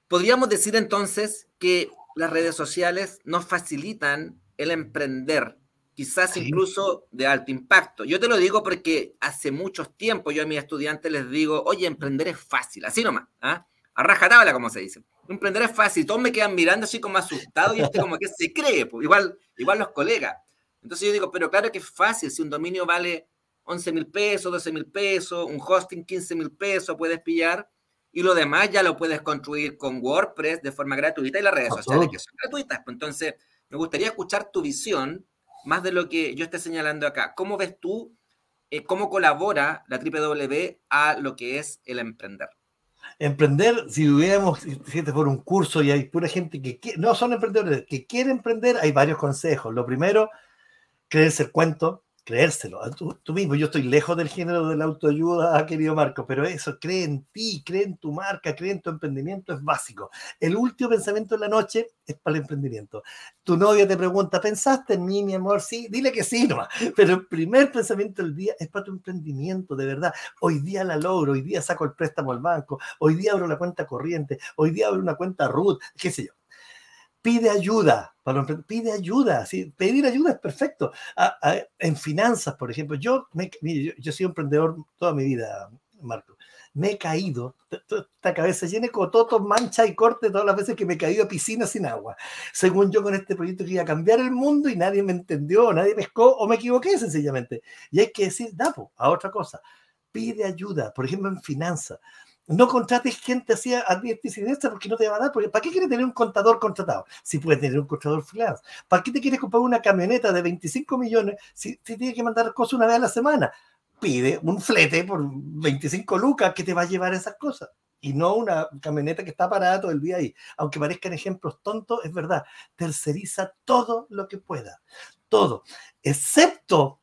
Speaker 2: podríamos decir entonces que las redes sociales nos facilitan el emprender, quizás incluso de alto impacto. Yo te lo digo porque hace muchos tiempos yo a mis estudiantes les digo, oye, emprender es fácil, así nomás, ¿ah? a rajatabla, como se dice. Emprender es fácil, todos me quedan mirando así como asustado y este como que se cree, pues, igual, igual los colegas. Entonces yo digo, pero claro que es fácil, si un dominio vale 11 mil pesos, 12 mil pesos, un hosting 15 mil pesos, puedes pillar y lo demás ya lo puedes construir con WordPress de forma gratuita y las redes sociales que son gratuitas. Pues entonces, me gustaría escuchar tu visión más de lo que yo esté señalando acá. ¿Cómo ves tú, eh, cómo colabora la W a lo que es el emprender?
Speaker 3: Emprender, si hubiéramos, si este fuera un curso y hay pura gente que no son emprendedores, que quiere emprender, hay varios consejos. Lo primero, creerse el cuento, creérselo. Ah, tú, tú, mismo, yo estoy lejos del género de la autoayuda, ah, querido Marco, pero eso, cree en ti, cree en tu marca, cree en tu emprendimiento, es básico. El último pensamiento de la noche es para el emprendimiento. Tu novia te pregunta, ¿pensaste en mí, mi amor? Sí, dile que sí nomás. Pero el primer pensamiento del día es para tu emprendimiento, de verdad. Hoy día la logro, hoy día saco el préstamo al banco, hoy día abro la cuenta corriente, hoy día abro una cuenta RUT, qué sé yo pide ayuda, para pide ayuda, ¿sí? pedir ayuda es perfecto. en finanzas, por ejemplo, yo, me, yo, yo, soy emprendedor toda mi vida, Marco. Me he caído, esta cabeza llena de cototos, mancha y corte todas las veces que me he caído a piscina sin agua. Según yo con este proyecto que iba a cambiar el mundo y nadie me entendió, nadie pescó o me equivoqué sencillamente. Y hay que decir, dapo, a otra cosa. Pide ayuda, por ejemplo, en finanzas no contrates gente así a siniestra porque no te va a dar. Porque ¿Para qué quieres tener un contador contratado? Si puedes tener un contador freelance. ¿Para qué te quieres comprar una camioneta de 25 millones si, si tienes que mandar cosas una vez a la semana? Pide un flete por 25 lucas que te va a llevar esas cosas. Y no una camioneta que está parada todo el día ahí. Aunque parezcan ejemplos tontos, es verdad. Terceriza todo lo que pueda. Todo. Excepto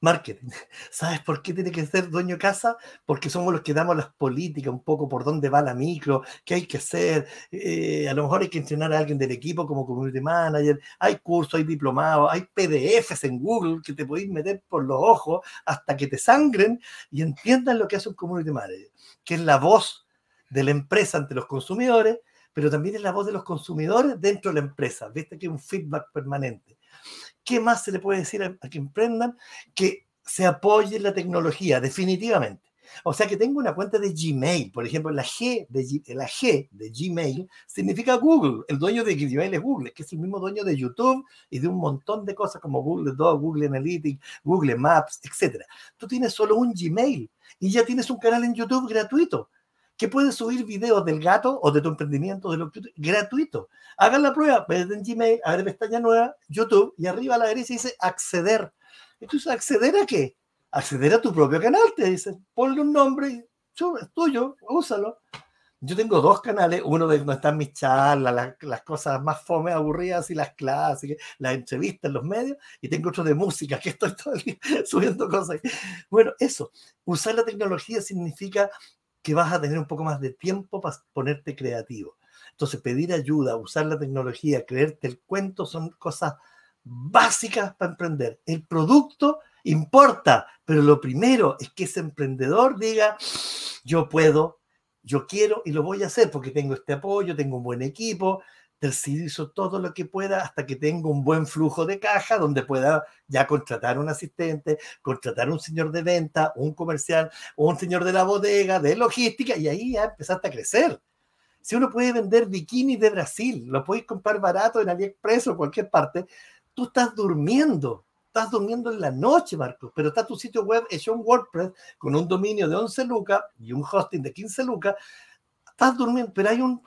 Speaker 3: Marketing. ¿Sabes por qué tiene que ser dueño de casa? Porque somos los que damos las políticas, un poco por dónde va la micro, qué hay que hacer. Eh, a lo mejor hay que entrenar a alguien del equipo como community manager. Hay cursos, hay diplomados, hay PDFs en Google que te podéis meter por los ojos hasta que te sangren y entiendan lo que hace un community manager, que es la voz de la empresa ante los consumidores, pero también es la voz de los consumidores dentro de la empresa. Viste que es un feedback permanente. ¿Qué más se le puede decir a, que emprendan? Que se apoye la tecnología, definitivamente. O sea que tengo una cuenta de Gmail, por ejemplo, la G de, la G de Gmail significa Google. El dueño de Gmail es Google, que es el mismo dueño de YouTube y de un montón de cosas como Google Docs, Google Analytics, Google Maps, etc. Tú tienes solo un Gmail y ya tienes un canal en YouTube gratuito que puedes subir videos del gato o de tu emprendimiento de lo que, gratuito. Hagan la prueba, ven en Gmail, abre pestaña nueva, YouTube, y arriba a la derecha dice acceder. Entonces, ¿acceder a qué? Acceder a tu propio canal, te dicen. Ponle un nombre, es tuyo, úsalo. Yo tengo dos canales, uno de donde están mis charlas, las, cosas más fome, aburridas y las clásicas, las entrevistas en los medios, y tengo otro de música, que estoy todo el día subiendo cosas. Bueno, eso, usar la tecnología significa que vas a tener un poco más de tiempo para ponerte creativo. Entonces, pedir ayuda, usar la tecnología, creerte el cuento son cosas básicas para emprender. El producto importa, pero lo primero es que ese emprendedor diga, yo puedo, yo quiero y lo voy a hacer porque tengo este apoyo, tengo un buen equipo, tercerizo todo lo que pueda hasta que tenga un buen flujo de caja donde pueda ya contratar un asistente, contratar un señor de venta, un comercial, un señor de la bodega, de logística, y ahí ya empezaste a crecer. Si uno puede vender bikinis de Brasil, lo puedes comprar barato en AliExpress o cualquier parte, tú estás durmiendo, estás durmiendo en la noche, Marcos, pero está tu sitio web hecho en WordPress con un dominio de 11 lucas y un hosting de 15 lucas, estás durmiendo, pero hay un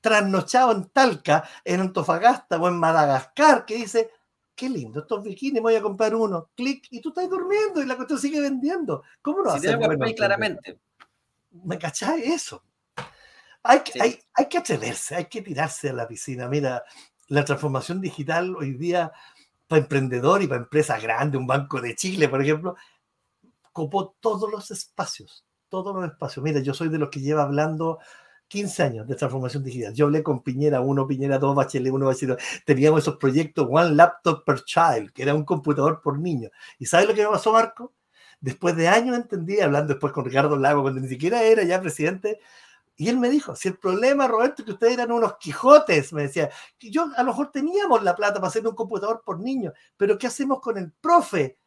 Speaker 3: trasnochado en Talca, en Antofagasta o en Madagascar, que dice, qué lindo, estos bikinis, voy a comprar uno, clic, y tú estás durmiendo y la cuestión sigue vendiendo. ¿Cómo lo haces?
Speaker 2: Bueno, claramente.
Speaker 3: ¿Me cachai eso? Hay, hay, hay que atreverse, hay que tirarse a la piscina. Mira, la transformación digital hoy día para emprendedor y para empresas grandes, un banco de Chile, por ejemplo, copó todos los espacios, todos los espacios. Mira, yo soy de los que lleva hablando 15 años de transformación digital. Yo hablé con Piñera 1, Piñera 2, Bachelet 1, Bachelet 2. Teníamos esos proyectos One Laptop per Child, que era un computador por niño. ¿Y sabes lo que me pasó, Marco? Después de años entendí, hablando después con Ricardo Lago, cuando ni siquiera era ya presidente, y él me dijo, si el problema, Roberto, que ustedes eran unos Quijotes, me decía, que yo a lo mejor teníamos la plata para hacer un computador por niño, pero ¿qué hacemos con el profe?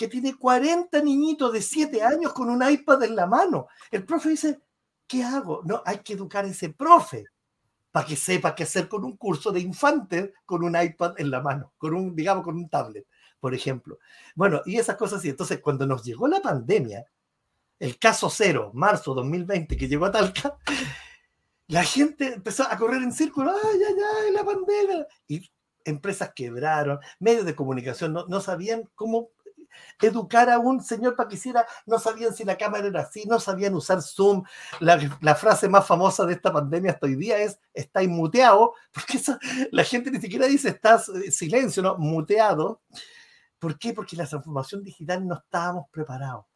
Speaker 3: que tiene 40 niñitos de 7 años con un iPad en la mano. El profe dice, ¿qué hago? No, hay que educar a ese profe para que sepa qué hacer con un curso de infantes con un iPad en la mano, con un, digamos, con un tablet, por ejemplo. Bueno, y esas cosas y Entonces, cuando nos llegó la pandemia, el caso cero, marzo 2020, que llegó a Talca, la gente empezó a correr en círculo, ay, ay, ay, la pandemia. Y empresas quebraron, medios de comunicación no sabían cómo educar a un señor para que hiciera, no sabían si la cámara era así, no sabían usar Zoom. La, frase más famosa de esta pandemia hasta hoy día es, está muteado, porque la gente ni siquiera dice, estás eh, silencio, ¿no? Muteado. ¿Por qué? Porque la transformación digital no estábamos preparados.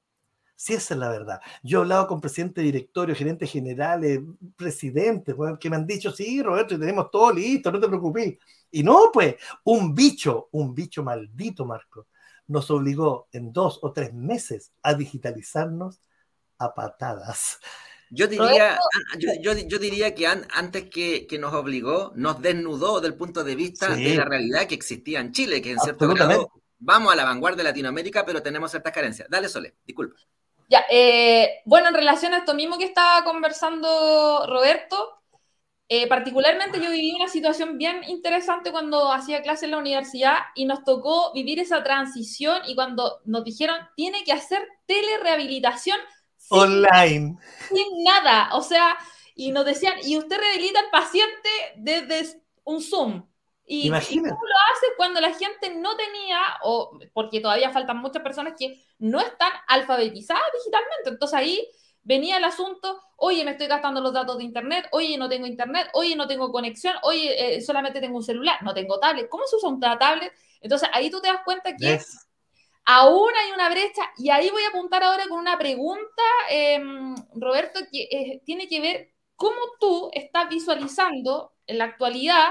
Speaker 3: Si esa es la verdad. Yo he hablado con presidente de directorio, gerentes generales, presidentes, que me han dicho, sí, Roberto, tenemos todo listo, no te preocupes. Y no, pues, un bicho, un bicho maldito, Marco, nos obligó en dos o tres meses a digitalizarnos a patadas.
Speaker 2: Yo diría, yo, yo, diría que antes que, que, nos obligó, nos desnudó del punto de vista de la realidad que existía en Chile, que en cierto grado vamos a la vanguardia de Latinoamérica, pero tenemos ciertas carencias. Dale, Sole, disculpa.
Speaker 1: Ya, eh, bueno, en relación a esto mismo que estaba conversando Roberto, eh, particularmente yo viví una situación bien interesante cuando hacía clase en la universidad y nos tocó vivir esa transición y cuando nos dijeron tiene que hacer telerehabilitación
Speaker 3: online.
Speaker 1: Sin nada, o sea, y nos decían, y usted rehabilita al paciente desde un Zoom. Y, cómo lo hace cuando la gente no tenía, o porque todavía faltan muchas personas que no están alfabetizadas digitalmente. Entonces ahí venía el asunto, oye, me estoy gastando los datos de internet, oye, no tengo internet, oye, no tengo conexión, oye, eh, solamente tengo un celular, no tengo tablet. ¿Cómo se usa una tablet? Entonces ahí tú te das cuenta que aún hay una brecha y ahí voy a apuntar ahora con una pregunta, em, Roberto, que eh, tiene que ver cómo tú estás visualizando en la actualidad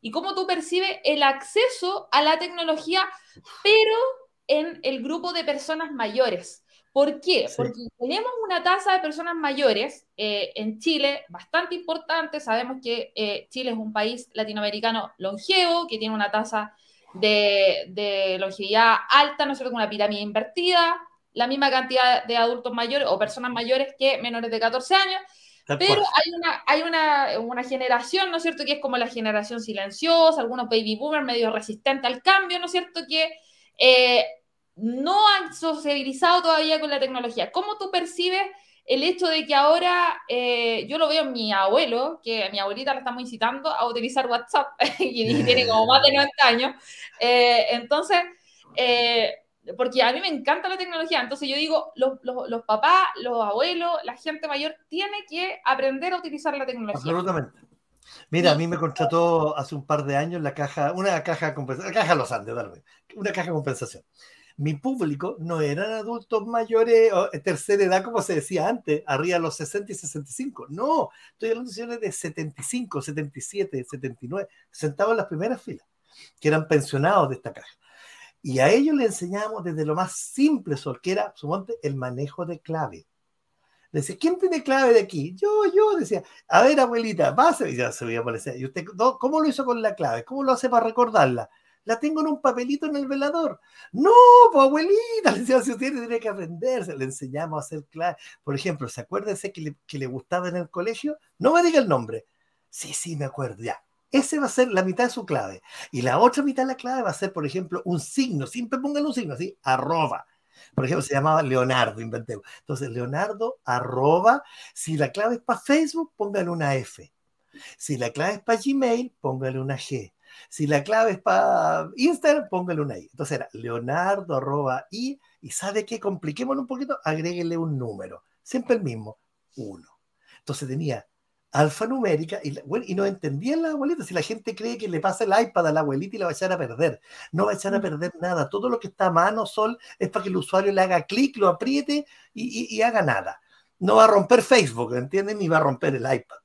Speaker 1: y cómo tú percibes el acceso a la tecnología, pero en el grupo de personas mayores. ¿Por qué? Porque tenemos una tasa de personas mayores eh, en Chile bastante importante. Sabemos que eh, Chile es un país latinoamericano longevo, que tiene una tasa de, longevidad alta, ¿no es cierto? Con una pirámide invertida, la misma cantidad de adultos mayores o personas mayores que menores de 14 años. Pero hay, una, hay una, una, generación, ¿no es cierto?, que es como la generación silenciosa, algunos baby boomers medio resistentes al cambio, ¿no es cierto?, que eh, no han sociabilizado todavía con la tecnología. ¿Cómo tú percibes el hecho de que ahora eh, yo lo veo en mi abuelo, que mi abuelita la estamos incitando a utilizar WhatsApp y, tiene como más de 90 años? Eh, entonces, eh, porque a mí me encanta la tecnología, entonces yo digo, los, los, los, papás, los abuelos, la gente mayor tiene que aprender a utilizar la tecnología.
Speaker 3: Absolutamente. Mira, a mí me contrató hace un par de años la caja, una caja compensación, la caja Los Andes, una caja de compensación mi público no eran adultos mayores o tercera edad, como se decía antes, arriba de los 60 y 65. No, estoy hablando de señores de 75, 77, 79, sentados en las primeras filas, que eran pensionados de esta caja. Y a ellos les enseñamos desde lo más simple, Sol, que era, sumonte, el manejo de clave. Decía, ¿quién tiene clave de aquí? Yo, yo, decía, a ver, abuelita, pase. Y ya se veía aparecer. ¿Y usted cómo lo hizo con la clave? ¿Cómo lo hace para recordarla? La tengo en un papelito en el velador. No, abuelita, le decía, si usted tiene que aprenderse, le enseñamos a hacer clave. Por ejemplo, ¿se acuerda ese que le, que le gustaba en el colegio? No me diga el nombre. Sí, sí, me acuerdo, ya. Ese va a ser la mitad de su clave. Y la otra mitad de la clave va a ser, por ejemplo, un signo. Siempre pongan un signo, así, arroba. Por ejemplo, se llamaba Leonardo, inventé. Entonces, Leonardo, arroba. Si la clave es para Facebook, póngale una F. Si la clave es para Gmail, póngale una G. Si la clave es para Instagram, póngale una I. Entonces era Leonardo arroba I y sabe qué, compliquémoslo un poquito, agréguele un número. Siempre el mismo, uno. Entonces tenía alfanumérica y, bueno, y no entendía la abuelita. Si la gente cree que le pasa el iPad a la abuelita y la va a echar a perder, no va a echar a mm. perder nada. Todo lo que está a mano, Sol, es para que el usuario le haga clic, lo apriete y, y haga nada. No va a romper Facebook, ¿entienden? Ni va a romper el iPad.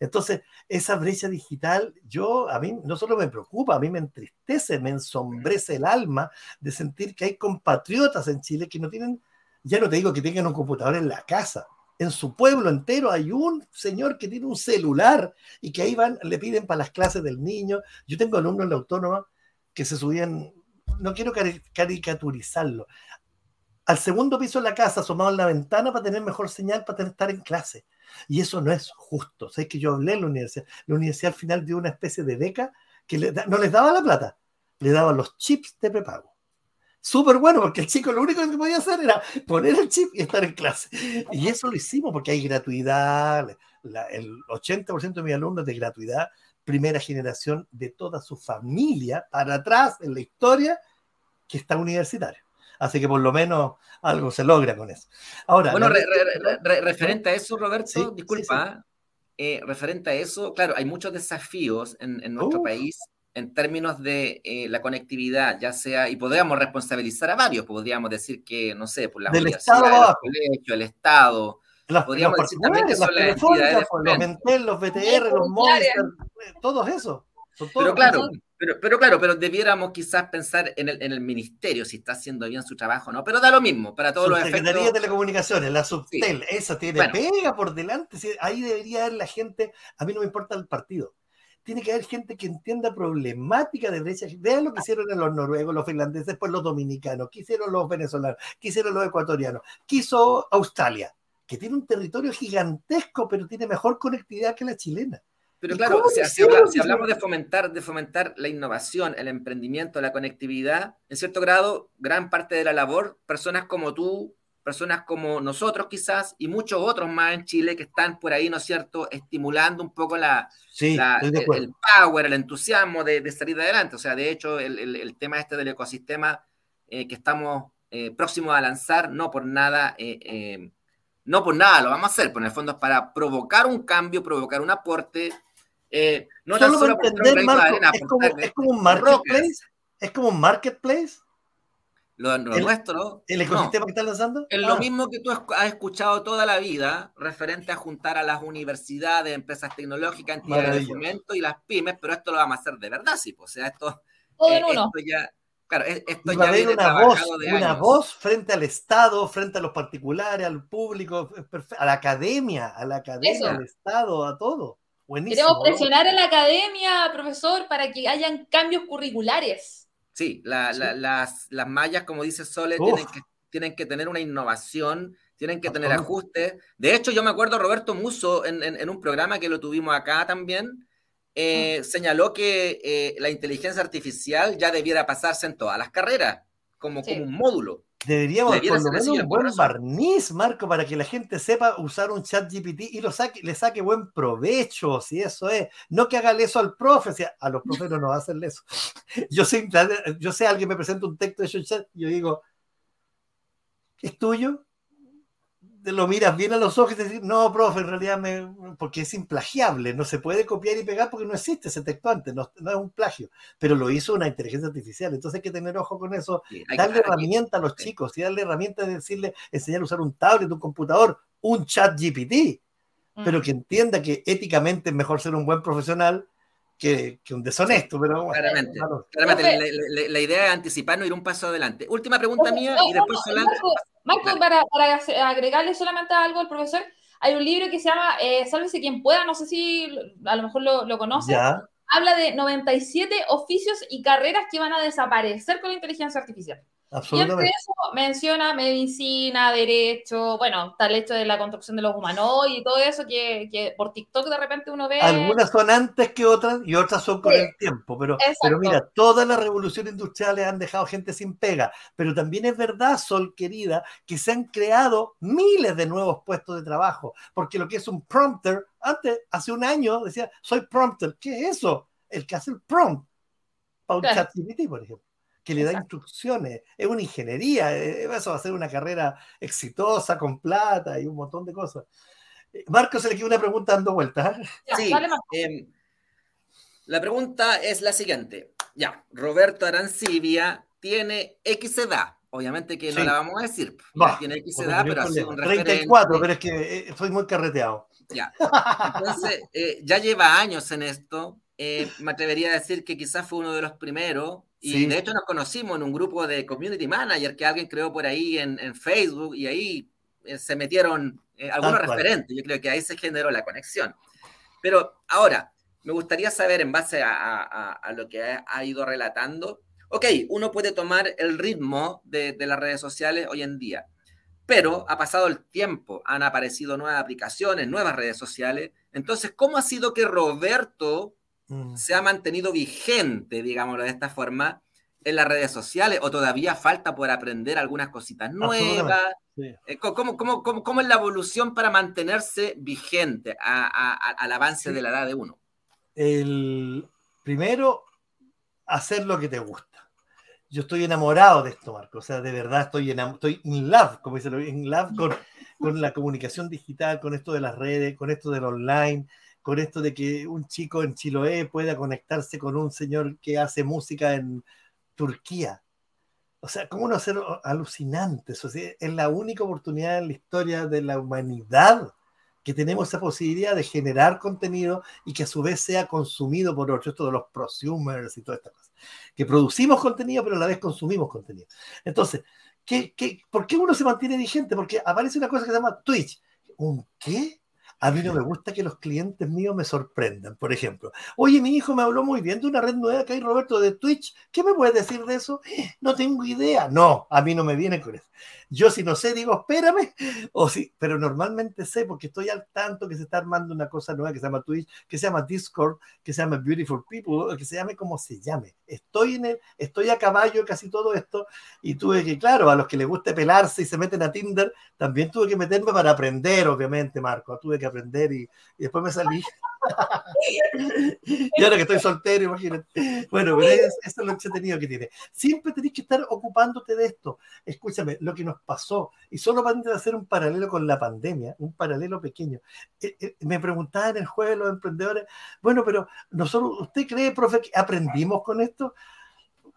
Speaker 3: Entonces, esa brecha digital, yo, a mí no solo me preocupa, a mí me entristece, me ensombrece el alma de sentir que hay compatriotas en Chile que no tienen, ya no te digo que tengan un computador en la casa, en su pueblo entero hay un señor que tiene un celular y que ahí van, le piden para las clases del niño. Yo tengo alumnos en la autónoma que se subían, no quiero caricaturizarlo, al segundo piso de la casa, asomado en la ventana para tener mejor señal, para tener, estar en clase. Y eso no es justo. Sé que yo hablé en la universidad. La universidad al final dio una especie de beca que no les daba la plata, le daba los chips de prepago. Súper bueno, porque el chico lo único que podía hacer era poner el chip y estar en clase. Y eso lo hicimos porque hay gratuidad. el 80% de mis alumnos de gratuidad, primera generación de toda su familia, para atrás en la historia, que está universitario. Así que por lo menos algo se logra con eso. Ahora,
Speaker 2: bueno, referente a eso, Roberto, disculpa, eh, referente a eso, claro, hay muchos desafíos en, nuestro país en términos de eh, la conectividad, ya sea, y podríamos responsabilizar a varios, podríamos decir que, no sé, por la
Speaker 3: Del Estado,
Speaker 2: el Estado,
Speaker 3: podríamos decir también que son las entidades. Los Mentel, los BTR, los Monster, todos esos.
Speaker 2: Pero claro, pero, pero, claro, pero debiéramos quizás pensar en el, en el, ministerio, si está haciendo bien su trabajo o no, pero da lo mismo para todos los efectos.
Speaker 3: Secretaría de Telecomunicaciones, la Subtel, esa tiene pega por delante, ahí debería haber la gente, a mí no me importa el partido, tiene que haber gente que entienda problemática de derecha. Vean lo que hicieron los noruegos, los finlandeses, después los dominicanos, qué hicieron los venezolanos, qué hicieron los ecuatorianos, qué hizo Australia, que tiene un territorio gigantesco, pero tiene mejor conectividad que la chilena.
Speaker 2: Pero claro, si, hablamos de fomentar, de fomentar la innovación, el emprendimiento, la conectividad, en cierto grado, gran parte de la labor, personas como tú, personas como nosotros quizás, y muchos otros más en Chile que están por ahí, ¿no es cierto?, estimulando un poco la, el, power, el entusiasmo de, salir adelante. O sea, de hecho, el, tema este del ecosistema eh, que estamos eh, próximos a lanzar, no por nada... Eh, no por nada lo vamos a hacer, pero en el fondo es para provocar un cambio, provocar un aporte,
Speaker 3: eh, no solo, entender, Marco, es, como, un marketplace. Es como un marketplace.
Speaker 2: Lo, nuestro.
Speaker 3: ¿El ecosistema que están lanzando?
Speaker 2: Es lo ah. mismo que tú has escuchado toda la vida, referente a juntar a las universidades, empresas tecnológicas, entidades de fomento y las pymes, pero esto lo vamos a hacer de verdad, sí. Pues, o sea, esto.
Speaker 1: Todo en eh, uno.
Speaker 2: Esto ya, claro, esto
Speaker 3: ya viene una voz, una voz frente al Estado, frente a los particulares, al público, a la academia, a la academia, al Estado, a todo. Buenísimo.
Speaker 1: Queremos presionar a la academia, profesor, para que hayan cambios curriculares.
Speaker 2: Sí, las, las, mallas, como dice Sole, tienen que, tienen que tener una innovación, tienen que tener ajustes. De hecho, yo me acuerdo Roberto Muso en, un programa que lo tuvimos acá también, eh, ah. señaló que eh, la inteligencia artificial ya debiera pasarse en todas las carreras, como, como un módulo.
Speaker 3: Deberíamos por lo menos un buen barniz, Marco, para que la gente sepa usar un chat GPT y lo saque, le saque buen provecho, si eso es. No que haga eso al profe, a los profes no nos hacen eso. Yo sé, yo sé, alguien me presenta un texto de chat y yo digo, ¿es tuyo? Lo miras bien a los ojos y dices, no, profe, en realidad me, porque es implagiable, no se puede copiar y pegar porque no existe ese texto antes, no, es un plagio, pero lo hizo una inteligencia artificial, entonces hay que tener ojo con eso, darle herramienta a los chicos y darle herramienta de decirle, enseñar a usar un tablet, un computador, un chat GPT, pero que entienda que éticamente es mejor ser un buen profesional que, un deshonesto, pero
Speaker 2: Claramente, la, idea es anticiparnos, ir un paso adelante. Última pregunta mía y después
Speaker 1: Marco, para, agregarle solamente algo al profesor, hay un libro que se llama eh, Sálvese quien pueda, no sé si a lo mejor lo, lo conoce. Habla de 97 oficios y carreras que van a desaparecer con la inteligencia artificial. Y entre eso menciona medicina, derecho, bueno, tal hecho de la construcción de los humanoides y todo eso que, por TikTok de repente uno ve.
Speaker 3: Algunas son antes que otras y otras son con el tiempo, pero, pero mira, todas las revoluciones industriales han dejado gente sin pega, pero también es verdad, Sol querida, que se han creado miles de nuevos puestos de trabajo, porque lo que es un prompter, antes, hace un año, decía, soy prompter, ¿qué es eso? El que hace el prompt para un chat por ejemplo que le da instrucciones. Es una ingeniería, eh, eso va a ser una carrera exitosa, con plata y un montón de cosas. Eh, Marco, se le queda una pregunta dando vueltas.
Speaker 2: ¿eh? Sí, em, la pregunta es la siguiente. Ya, Roberto Arancibia tiene X edad. Obviamente que no la vamos a decir. tiene X edad, pero ha sido un
Speaker 3: 34, pero es que estoy muy carreteado.
Speaker 2: Ya. Entonces, ya lleva años en esto. me atrevería a decir que quizás fue uno de los primeros y de hecho nos conocimos en un grupo de community manager que alguien creó por ahí en, Facebook y ahí eh, se metieron eh, algunos referentes. Yo creo que ahí se generó la conexión. Pero ahora, me gustaría saber en base a, lo que ha, ido relatando, ok, uno puede tomar el ritmo de, de las redes sociales hoy en día, pero ha pasado el tiempo, han aparecido nuevas aplicaciones, nuevas redes sociales. Entonces, ¿cómo ha sido que Roberto Mm. se ha mantenido vigente, digámoslo de esta forma, en las redes sociales o todavía falta por aprender algunas cositas nuevas? Eh, ¿Cómo, cómo, cómo, es la evolución para mantenerse vigente al avance de la edad de uno?
Speaker 3: El primero, hacer lo que te gusta. Yo estoy enamorado de esto, Marco. O sea, de verdad estoy estoy in love, como dice, en love con, con la comunicación digital, con esto de las redes, con esto del online con esto de que un chico en Chiloé pueda conectarse con un señor que hace música en Turquía. O sea, ¿cómo no ser alucinante? O sea, es la única oportunidad en la historia de la humanidad que tenemos esa posibilidad de generar contenido y que a su vez sea consumido por otros, esto de los prosumers y todas estas cosas. Que producimos contenido, pero a la vez consumimos contenido. Entonces, ¿qué, qué, por qué uno se mantiene vigente? Porque aparece una cosa que se llama Twitch. ¿Un qué? A mí no me gusta que los clientes míos me sorprendan. Por ejemplo, oye, mi hijo me habló muy bien de una red nueva que hay, Roberto, de Twitch. ¿Qué me puedes decir de eso? No tengo idea. No, a mí no me viene con eso. Yo si no sé, digo, espérame. O sí, pero normalmente sé porque estoy al tanto que se está armando una cosa nueva que se llama Twitch, que se llama Discord, que se llama Beautiful People, que se llame como se llame. Estoy en el, estoy a caballo casi todo esto y tuve que, claro, a los que les guste pelarse y se meten a Tinder, también tuve que meterme para aprender, obviamente, Marco. Tuve que aprender y, después me salí. y ahora que estoy soltero, imagínate. Bueno, pero eso es lo entretenido que tiene. Siempre tenés que estar ocupándote de esto. Escúchame, lo que nos pasó, y solo para hacer un paralelo con la pandemia, un paralelo pequeño. Eh, eh, me preguntaban el jueves los emprendedores, bueno, pero nosotros, ¿usted cree, profe, que aprendimos con esto?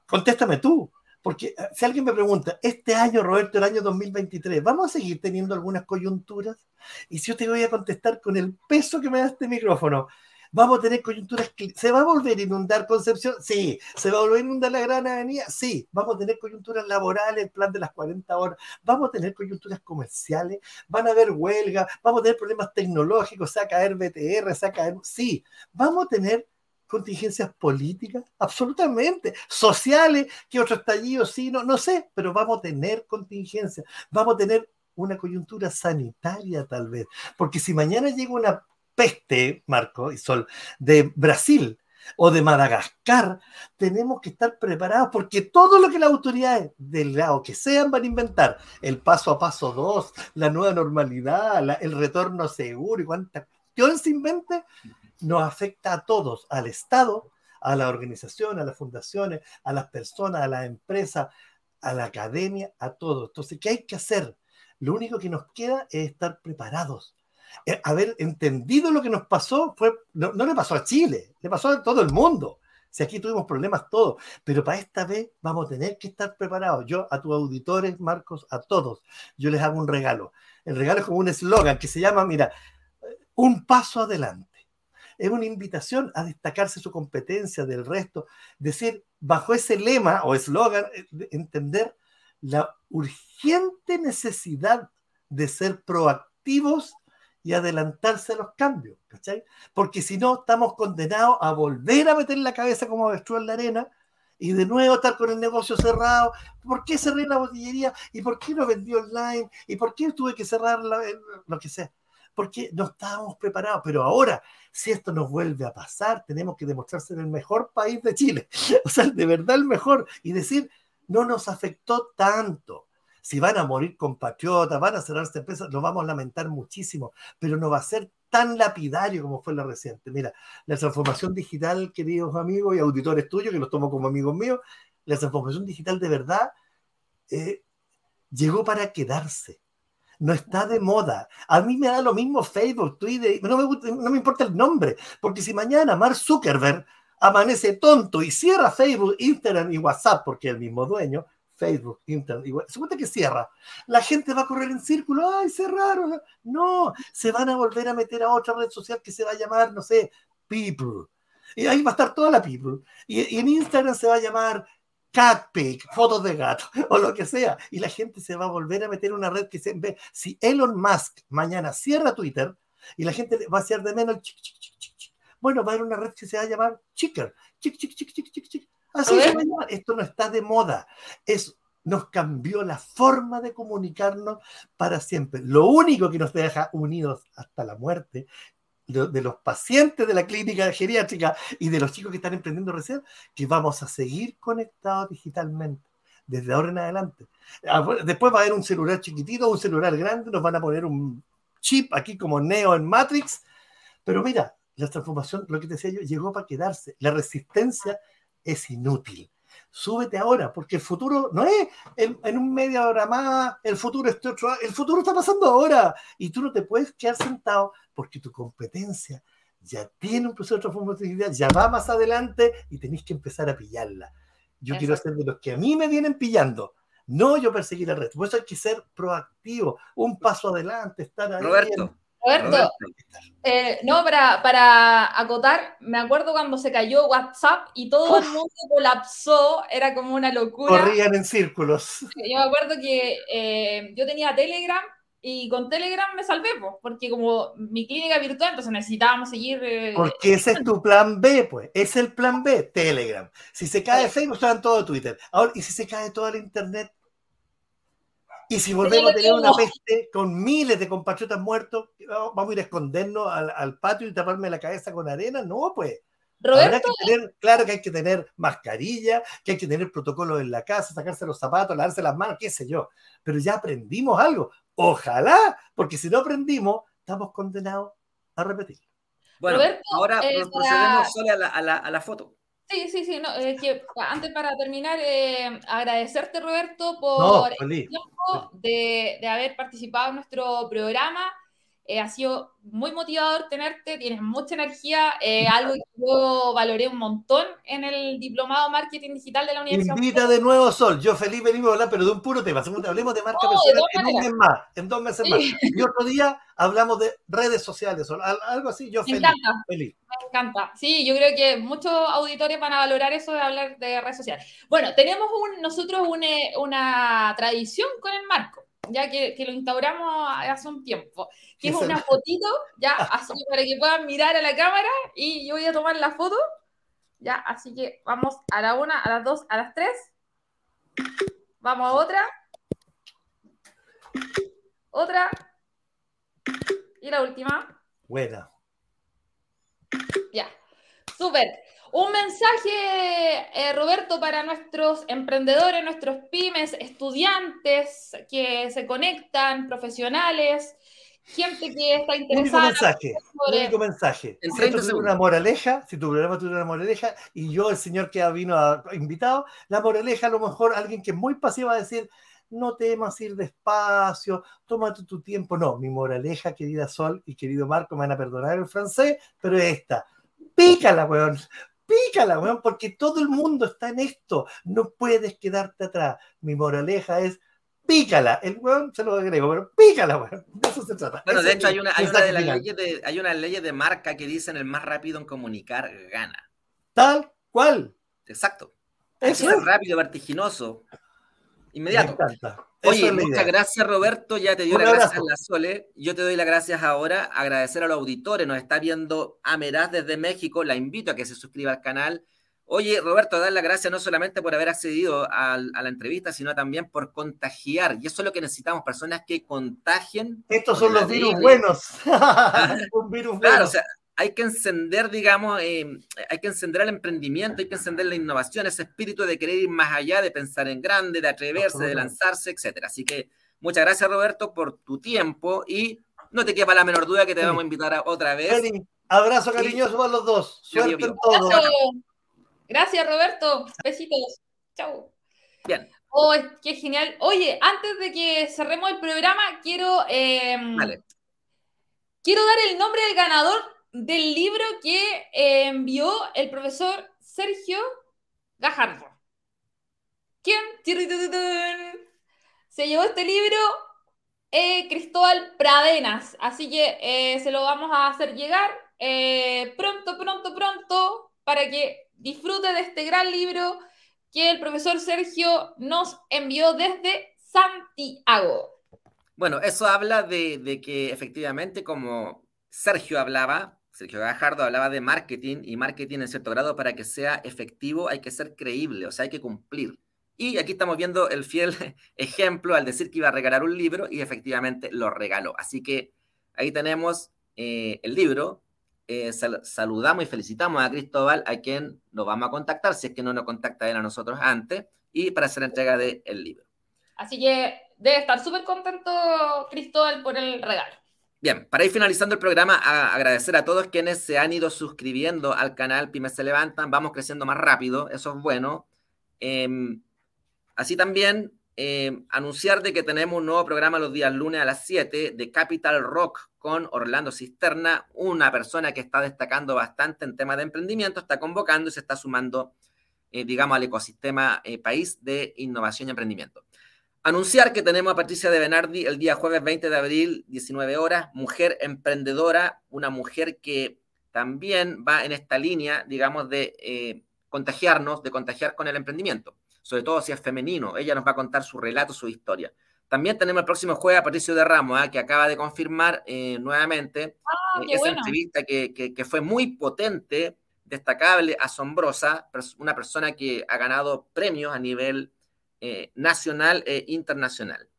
Speaker 3: Contéstame tú. Porque eh, si alguien me pregunta, este año, Roberto, el año 2023, ¿vamos a seguir teniendo algunas coyunturas? Y si yo te voy a contestar con el peso que me da este micrófono, ¿Vamos a tener coyunturas? ¿Se va a volver a inundar Concepción? Sí. ¿Se va a volver a inundar la Gran Avenida? Sí. ¿Vamos a tener coyunturas laborales, el plan de las 40 horas? ¿Vamos a tener coyunturas comerciales? ¿Van a haber huelgas? ¿Vamos a tener problemas tecnológicos? ¿Se va a caer BTR? ¿Se va a caer? Sí. ¿Vamos a tener contingencias políticas, absolutamente, sociales, que otro estallido, sí, no, no sé, pero vamos a tener contingencias, vamos a tener una coyuntura sanitaria tal vez, porque si mañana llega una peste, Marco y Sol, de Brasil o de Madagascar, tenemos que estar preparados porque todo lo que las autoridades del lado que sean van a inventar, el paso a paso 2, la nueva normalidad, el retorno seguro y cuánta cuestión se invente, nos afecta a todos, al Estado, a la organización, a las fundaciones, a las personas, a las empresas, a la academia, a todos. Entonces, ¿qué hay que hacer? Lo único que nos queda es estar preparados. Eh, haber entendido lo que nos pasó fue, no, le pasó a Chile, le pasó a todo el mundo. Si aquí tuvimos problemas todos, pero para esta vez vamos a tener que estar preparados. Yo a tus auditores, Marcos, a todos, yo les hago un regalo. El regalo es como un eslogan que se llama, mira, un paso adelante es una invitación a destacarse su competencia del resto, decir, bajo ese lema o eslogan, eh, entender la urgente necesidad de ser proactivos y adelantarse a los cambios, ¿cachai? Porque si no, estamos condenados a volver a meter la cabeza como avestruz en la arena y de nuevo estar con el negocio cerrado. ¿Por qué cerré la botillería? ¿Y por qué no vendí online? ¿Y por qué tuve que cerrar lo que sea? Porque no estábamos preparados. Pero ahora, si esto nos vuelve a pasar, tenemos que demostrar ser el mejor país de Chile. O sea, de verdad el mejor. Y decir, no nos afectó tanto. Si van a morir compatriotas, van a cerrarse empresas, lo vamos a lamentar muchísimo, pero no va a ser tan lapidario como fue la reciente. Mira, la transformación digital, queridos amigos y auditores tuyos, que los tomo como amigos míos, la transformación digital de verdad eh, llegó para quedarse no está de moda. A mí me da lo mismo Facebook, Twitter, no me, no me importa el nombre, porque si mañana Mark Zuckerberg amanece tonto y cierra Facebook, Instagram y WhatsApp, porque es el mismo dueño, Facebook, Instagram, y WhatsApp, que cierra, la gente va a correr en círculo, ay, cerraron. No, se van a volver a meter a otra red social que se va a llamar, no sé, People. Y ahí va a estar toda la People. Y en Instagram se va a llamar catpic, fotos de gato o lo que sea. Y la gente se va a volver a meter en una red que se ve. Si Elon Musk mañana cierra Twitter y la gente va a hacer de menos bueno, va a haber una red que se va a llamar Chicker. Chic, chic, chic, chic, chic, chic. Así se va a llamar. Esto no está de moda. Es, nos cambió la forma de comunicarnos para siempre. Lo único que nos deja unidos hasta la muerte de, los pacientes de la clínica geriátrica y de los chicos que están emprendiendo recién, que vamos a seguir conectados digitalmente desde ahora en adelante. Ah, después va a haber un celular chiquitito, un celular grande, nos van a poner un chip aquí como Neo en Matrix, pero mira, la transformación, lo que te decía yo, llegó para quedarse. La resistencia es inútil súbete ahora, porque el futuro no es en, un media hora más, el futuro este otro, el futuro está pasando ahora y tú no te puedes quedar sentado porque tu competencia ya tiene un proceso de transformación, ya va más adelante y tenéis que empezar a pillarla. Yo quiero ser de los que a mí me vienen pillando, no yo perseguir al resto. Por eso hay que ser proactivo, un paso adelante, estar ahí.
Speaker 2: Roberto,
Speaker 1: Roberto, eh, no, para, para acotar, me acuerdo cuando se cayó WhatsApp y todo el mundo colapsó, era como una locura.
Speaker 3: Corrían en círculos.
Speaker 1: Yo me acuerdo que eh, yo tenía Telegram y con Telegram me salvé, porque como mi clínica virtual, entonces necesitábamos seguir.
Speaker 3: Eh, porque ese es tu plan B, pues. Es el plan B, Telegram. Si se cae Facebook, están todo Twitter. Ahora, y si se cae toda la Internet, y si volvemos a tener una peste con miles de compatriotas muertos, vamos a ir a escondernos al, patio y taparme la cabeza con arena. No, pues.
Speaker 1: Roberto.
Speaker 3: claro que hay que tener mascarilla, que hay que tener protocolos en la casa, sacarse los zapatos, lavarse las manos, qué sé yo. Pero ya aprendimos algo. Ojalá, porque si no aprendimos, estamos condenados a repetir.
Speaker 2: Bueno, ahora eh, procedemos solo a la, a la foto.
Speaker 1: Sí, sí, sí. No, que antes para terminar, eh, agradecerte, Roberto, por el tiempo de, haber participado en nuestro programa. Eh, ha sido muy motivador tenerte, tienes mucha energía, eh, algo que yo valoré un montón en el diplomado Marketing Digital de la Universidad.
Speaker 3: Invita de nuevo, Sol. Yo feliz venimos a hablar, pero de un puro tema. Hablemos de marca personal en un mes más, en dos meses más. Y otro día hablamos de redes sociales, Sol. Algo así, yo feliz. feliz.
Speaker 1: Me encanta. Sí, yo creo que muchos auditores van a valorar eso de hablar de redes sociales. Bueno, tenemos un, nosotros una tradición con el marco ya que, lo instauramos hace un tiempo, que es una fotito, ya, así para que puedan mirar a la cámara y yo voy a tomar la foto, ya, así que vamos a la una, a las dos, a las tres, vamos a otra, otra, y la última.
Speaker 3: Buena.
Speaker 1: Ya, súper. Un mensaje, eh, Roberto, para nuestros emprendedores, nuestros pymes, estudiantes que se conectan, profesionales, gente que está interesada.
Speaker 3: Único mensaje, único mensaje. Si tú una moraleja, si tu programa tuviera una moraleja, y yo, el señor que vino a, invitado, la moraleja a lo mejor alguien que es muy pasivo va a decir, no temas ir despacio, tómate tu tiempo. No, mi moraleja, querida Sol y querido Marco, me van a perdonar el francés, pero es esta. Pícala, weón pícala, weón, porque todo el mundo está en esto. No puedes quedarte atrás. Mi moraleja es pícala. El weón se lo agrego, pero pícala, weón. De eso se trata.
Speaker 2: Bueno, de hecho, hay una, hay una de las leyes de, hay una ley de marca que dicen el más rápido en comunicar gana.
Speaker 3: Tal cual.
Speaker 2: Exacto. Eso es rápido, vertiginoso. Inmediato. Oye, muchas gracias Roberto, ya te dio las gracias a la Sole. Yo te doy las gracias ahora, agradecer a los auditores, nos está viendo Ameraz desde México, la invito a que se suscriba al canal. Oye, Roberto, dar las gracias no solamente por haber accedido a, la entrevista, sino también por contagiar. Y eso es lo que necesitamos, personas que contagien.
Speaker 3: Estos son los virus buenos. Un virus
Speaker 2: claro, o sea, hay que encender, digamos, eh, hay que encender el emprendimiento, hay que encender la innovación, ese espíritu de querer ir más allá, de pensar en grande, de atreverse, de lanzarse, etcétera. Así que muchas gracias, Roberto, por tu tiempo y no te quepa la menor duda que te vamos a invitar a otra vez.
Speaker 3: abrazo cariñoso para los dos. Suerte en todo.
Speaker 1: Gracias, Roberto. Besitos. Chau.
Speaker 2: Bien.
Speaker 1: Oh, qué genial. Oye, antes de que cerremos el programa, quiero, em, quiero dar el nombre del ganador del libro que eh, envió el profesor Sergio Gajardo. ¿Quién? Se llevó este libro eh, Cristóbal Pradenas, así que eh, se lo vamos a hacer llegar pronto, pronto, pronto, para que disfrute de este gran libro que el profesor Sergio nos envió desde Santiago.
Speaker 2: Bueno, eso habla de que efectivamente, como Sergio hablaba, Sergio Gajardo hablaba de marketing y marketing en cierto grado para que sea efectivo hay que ser creíble, o sea, hay que cumplir. Y aquí estamos viendo el fiel ejemplo al decir que iba a regalar un libro y efectivamente lo regaló. Así que ahí tenemos eh, el libro. Eh, saludamos y felicitamos a Cristóbal, a quien nos vamos a contactar, si es que no nos contacta él a nosotros antes, y para hacer entrega del libro.
Speaker 1: Así que debe estar súper contento Cristóbal por el regalo.
Speaker 2: Bien, para ir finalizando el programa, agradecer a todos quienes se han ido suscribiendo al canal Pymes se levantan. Vamos creciendo más rápido, eso es bueno. Em, así también em, anunciar de que tenemos un nuevo programa los días lunes a las 7 de Capital Rock con Orlando Cisterna, una persona que está destacando bastante en temas de emprendimiento, está convocando y se está sumando, eh, digamos, al ecosistema eh, país de innovación y emprendimiento. Anunciar que tenemos a Patricia de Benardi el día jueves 20 de abril, 19 horas, mujer emprendedora, una mujer que también va en esta línea, digamos, de eh, contagiarnos, de contagiar con el emprendimiento, sobre todo si es femenino. Ella nos va a contar su relato, su historia. También tenemos el próximo jueves a Patricio de Ramos, ¿ah? que acaba de confirmar eh, nuevamente
Speaker 1: ah,
Speaker 2: eh, esa entrevista que, que, fue muy potente, destacable, asombrosa, una persona que ha ganado premios a nivel eh, nacional e internacional.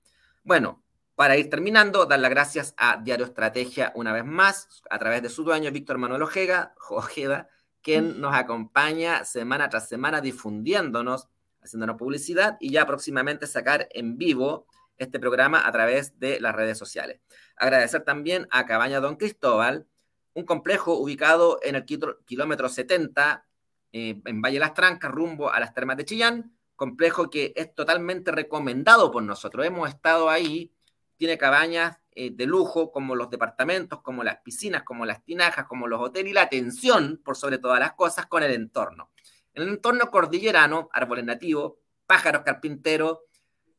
Speaker 2: Bueno, para ir terminando, dar las gracias a Diario Estrategia una vez más, a través de su dueño, Víctor Manuel Ojeda, Ojeda quien nos acompaña semana tras semana difundiéndonos, haciéndonos publicidad y ya próximamente sacar en vivo este programa a través de las redes sociales. Agradecer también a Cabaña Don Cristóbal, un complejo ubicado en el kilómetro 70 eh, en Valle Las Trancas, rumbo a las termas de Chillán, complejo que es totalmente recomendado por nosotros. Hemos estado ahí, tiene cabañas eh, de lujo, como los departamentos, como las piscinas, como las tinajas, como los hoteles y la atención, por sobre todas las cosas, con el entorno. En el entorno cordillerano, árboles nativos, pájaros carpinteros,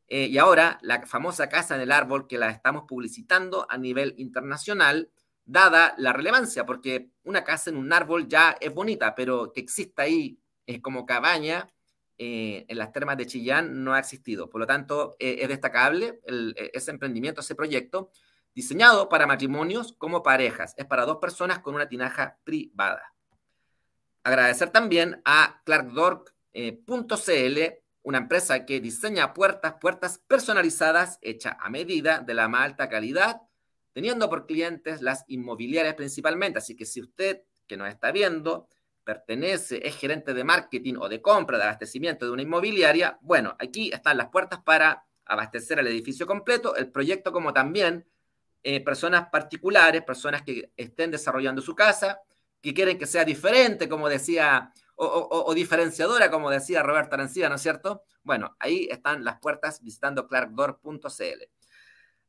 Speaker 2: eh, y ahora la famosa casa en el árbol que la estamos publicitando a nivel internacional, dada la relevancia, porque una casa en un árbol ya es bonita, pero que exista ahí es como cabaña eh, en las termas de Chillán no ha existido. Por lo tanto, eh, es destacable eh, ese emprendimiento, ese proyecto, diseñado para matrimonios como parejas. Es para dos personas con una tinaja privada. Agradecer también a clarkdork.cl, una empresa que diseña puertas, puertas personalizadas, hechas a medida, de la más alta calidad, teniendo por clientes las inmobiliarias principalmente. Así que si usted que nos está viendo pertenece, es gerente de marketing o de compra, de abastecimiento de una inmobiliaria, bueno, aquí están las puertas para abastecer el edificio completo, el proyecto como también eh, personas particulares, personas que estén desarrollando su casa, que quieren que sea diferente, como decía, o, diferenciadora, como decía Roberto Arancía, ¿no es cierto? Bueno, ahí están las puertas visitando clarkdoor.cl.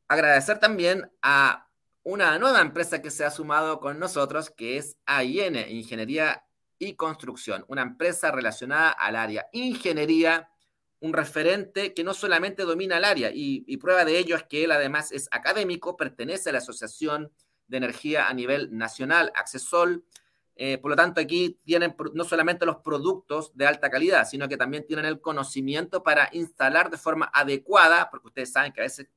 Speaker 2: Agradecer también a una nueva empresa que se ha sumado con nosotros, que es AIN, Ingeniería y Construcción, una empresa relacionada al área ingeniería, un referente que no solamente domina el área, y, prueba de ello es que él además es académico, pertenece a la Asociación de Energía a nivel nacional, Accesol. Eh, por lo tanto, aquí tienen no solamente los productos de alta calidad, sino que también tienen el conocimiento para instalar de forma adecuada, porque ustedes saben que a veces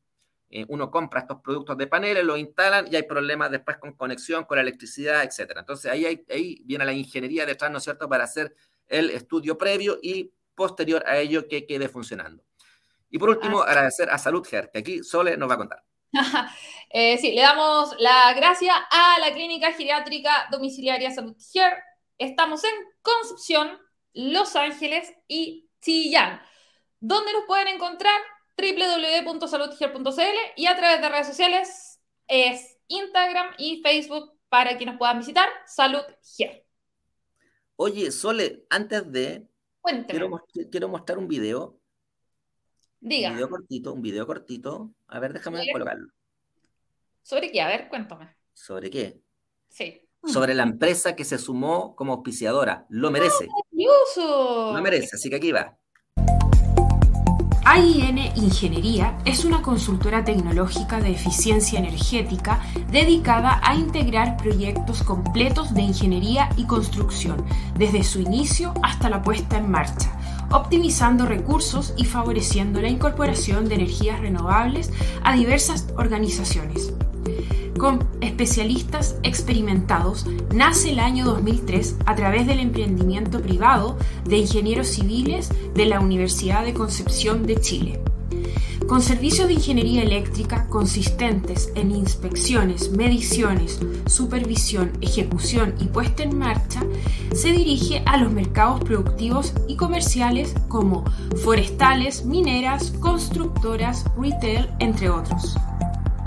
Speaker 2: eh, uno compra estos productos de paneles, los instalan y hay problemas después con conexión, con la electricidad, etc. Entonces ahí, ahí viene la ingeniería detrás, ¿no es cierto?, para hacer el estudio previo y posterior a ello que quede funcionando. Y por último, agradecer a Salud Her, que aquí Sole nos va a contar.
Speaker 1: eh, sí, le damos la gracia a la Clínica Geriátrica Domiciliaria Salud Her. Estamos en Concepción, Los Ángeles y Chillán. ¿Dónde nos pueden encontrar? www.saludger.cl y a través de redes sociales es Instagram y Facebook para que nos puedan visitar. Salud
Speaker 2: Oye, Sole, antes de. Quiero, quiero, mostrar un video.
Speaker 1: Diga.
Speaker 2: Un video cortito, un video cortito. A ver, déjame colocarlo.
Speaker 1: ¿Sobre qué? A ver, cuéntame.
Speaker 2: ¿Sobre qué?
Speaker 1: Sí.
Speaker 2: Sobre la empresa que se sumó como auspiciadora. Lo merece.
Speaker 1: ¡Oh,
Speaker 2: Lo merece, así que aquí va.
Speaker 4: AIN Ingeniería es una consultora tecnológica de eficiencia energética dedicada a integrar proyectos completos de ingeniería y construcción, desde su inicio hasta la puesta en marcha, optimizando recursos y favoreciendo la incorporación de energías renovables a diversas organizaciones con especialistas experimentados, nace el año 2003 a través del emprendimiento privado de ingenieros civiles de la Universidad de Concepción de Chile. Con servicios de ingeniería eléctrica consistentes en inspecciones, mediciones, supervisión, ejecución y puesta en marcha, se dirige a los mercados productivos y comerciales como forestales, mineras, constructoras, retail, entre otros.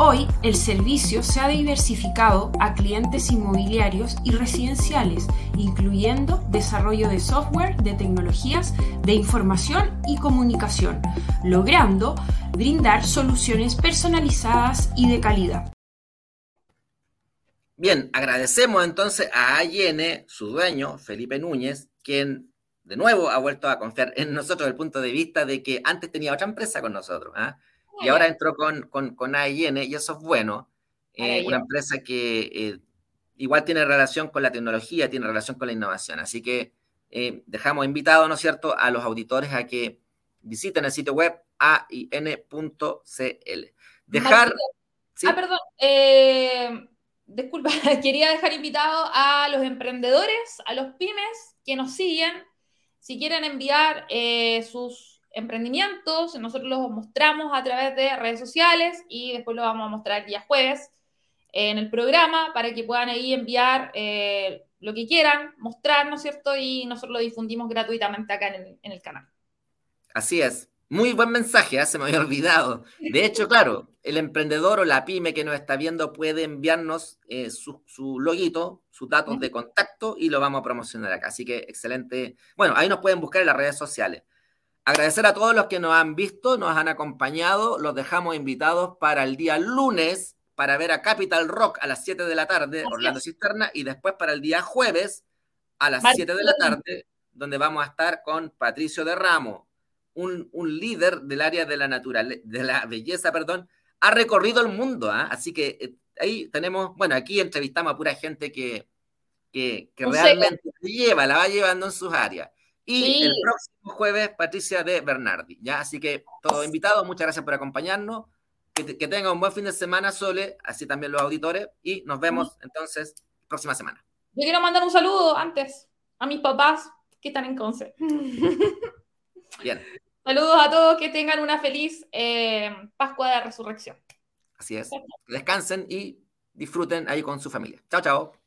Speaker 4: Hoy el servicio se ha diversificado a clientes inmobiliarios y residenciales, incluyendo desarrollo de software de tecnologías de información y comunicación, logrando brindar soluciones personalizadas y de calidad.
Speaker 2: Bien, agradecemos entonces a AYN, su dueño, Felipe Núñez, quien de nuevo ha vuelto a confiar en nosotros desde el punto de vista de que antes tenía otra empresa con nosotros. ¿ah? Y ahora entró con, con, con AIN y eso es bueno. Eh, una empresa que eh, igual tiene relación con la tecnología, tiene relación con la innovación. Así que eh, dejamos invitados, ¿no es cierto?, a los auditores a que visiten el sitio web ain.cl. Dejar...
Speaker 1: Ah, perdón. disculpa, quería dejar invitado a los emprendedores, a los pymes que nos siguen. Si quieren enviar sus emprendimientos, nosotros los mostramos a través de redes sociales y después lo vamos a mostrar el día jueves en el programa para que puedan ahí enviar eh, lo que quieran, mostrar, ¿no es cierto? Y nosotros lo difundimos gratuitamente acá en el, canal.
Speaker 2: Así es. Muy buen mensaje, ¿eh? se me había olvidado. De hecho, claro, el emprendedor o la pyme que nos está viendo puede enviarnos eh, su, su, loguito, sus datos de contacto y lo vamos a promocionar acá. Así que excelente. Bueno, ahí nos pueden buscar en las redes sociales. Agradecer a todos los que nos han visto, nos han acompañado. Los dejamos invitados para el día lunes para ver a Capital Rock a las 7 de la tarde, Orlando Cisterna, y después para el día jueves a las 7 de la tarde, donde vamos a estar con Patricio de Ramo, un, líder del área de la naturaleza, de la belleza, perdón, ha recorrido el mundo, ¿ah? así que eh, ahí tenemos, bueno, aquí entrevistamos a pura gente que, que, realmente lleva, la va llevando en sus áreas. Y el próximo jueves, Patricia de Bernardi, ¿ya? Así que todos invitados, muchas gracias por acompañarnos. Que, que tengan un buen fin de semana, Sole, así también los auditores, y nos vemos entonces próxima semana.
Speaker 1: Yo quiero mandar un saludo antes a mis papás que están en Conce.
Speaker 2: Bien.
Speaker 1: Saludos a todos, que tengan una feliz eh, Pascua de Resurrección.
Speaker 2: Así es. Descansen y disfruten ahí con su familia. Chao, chao.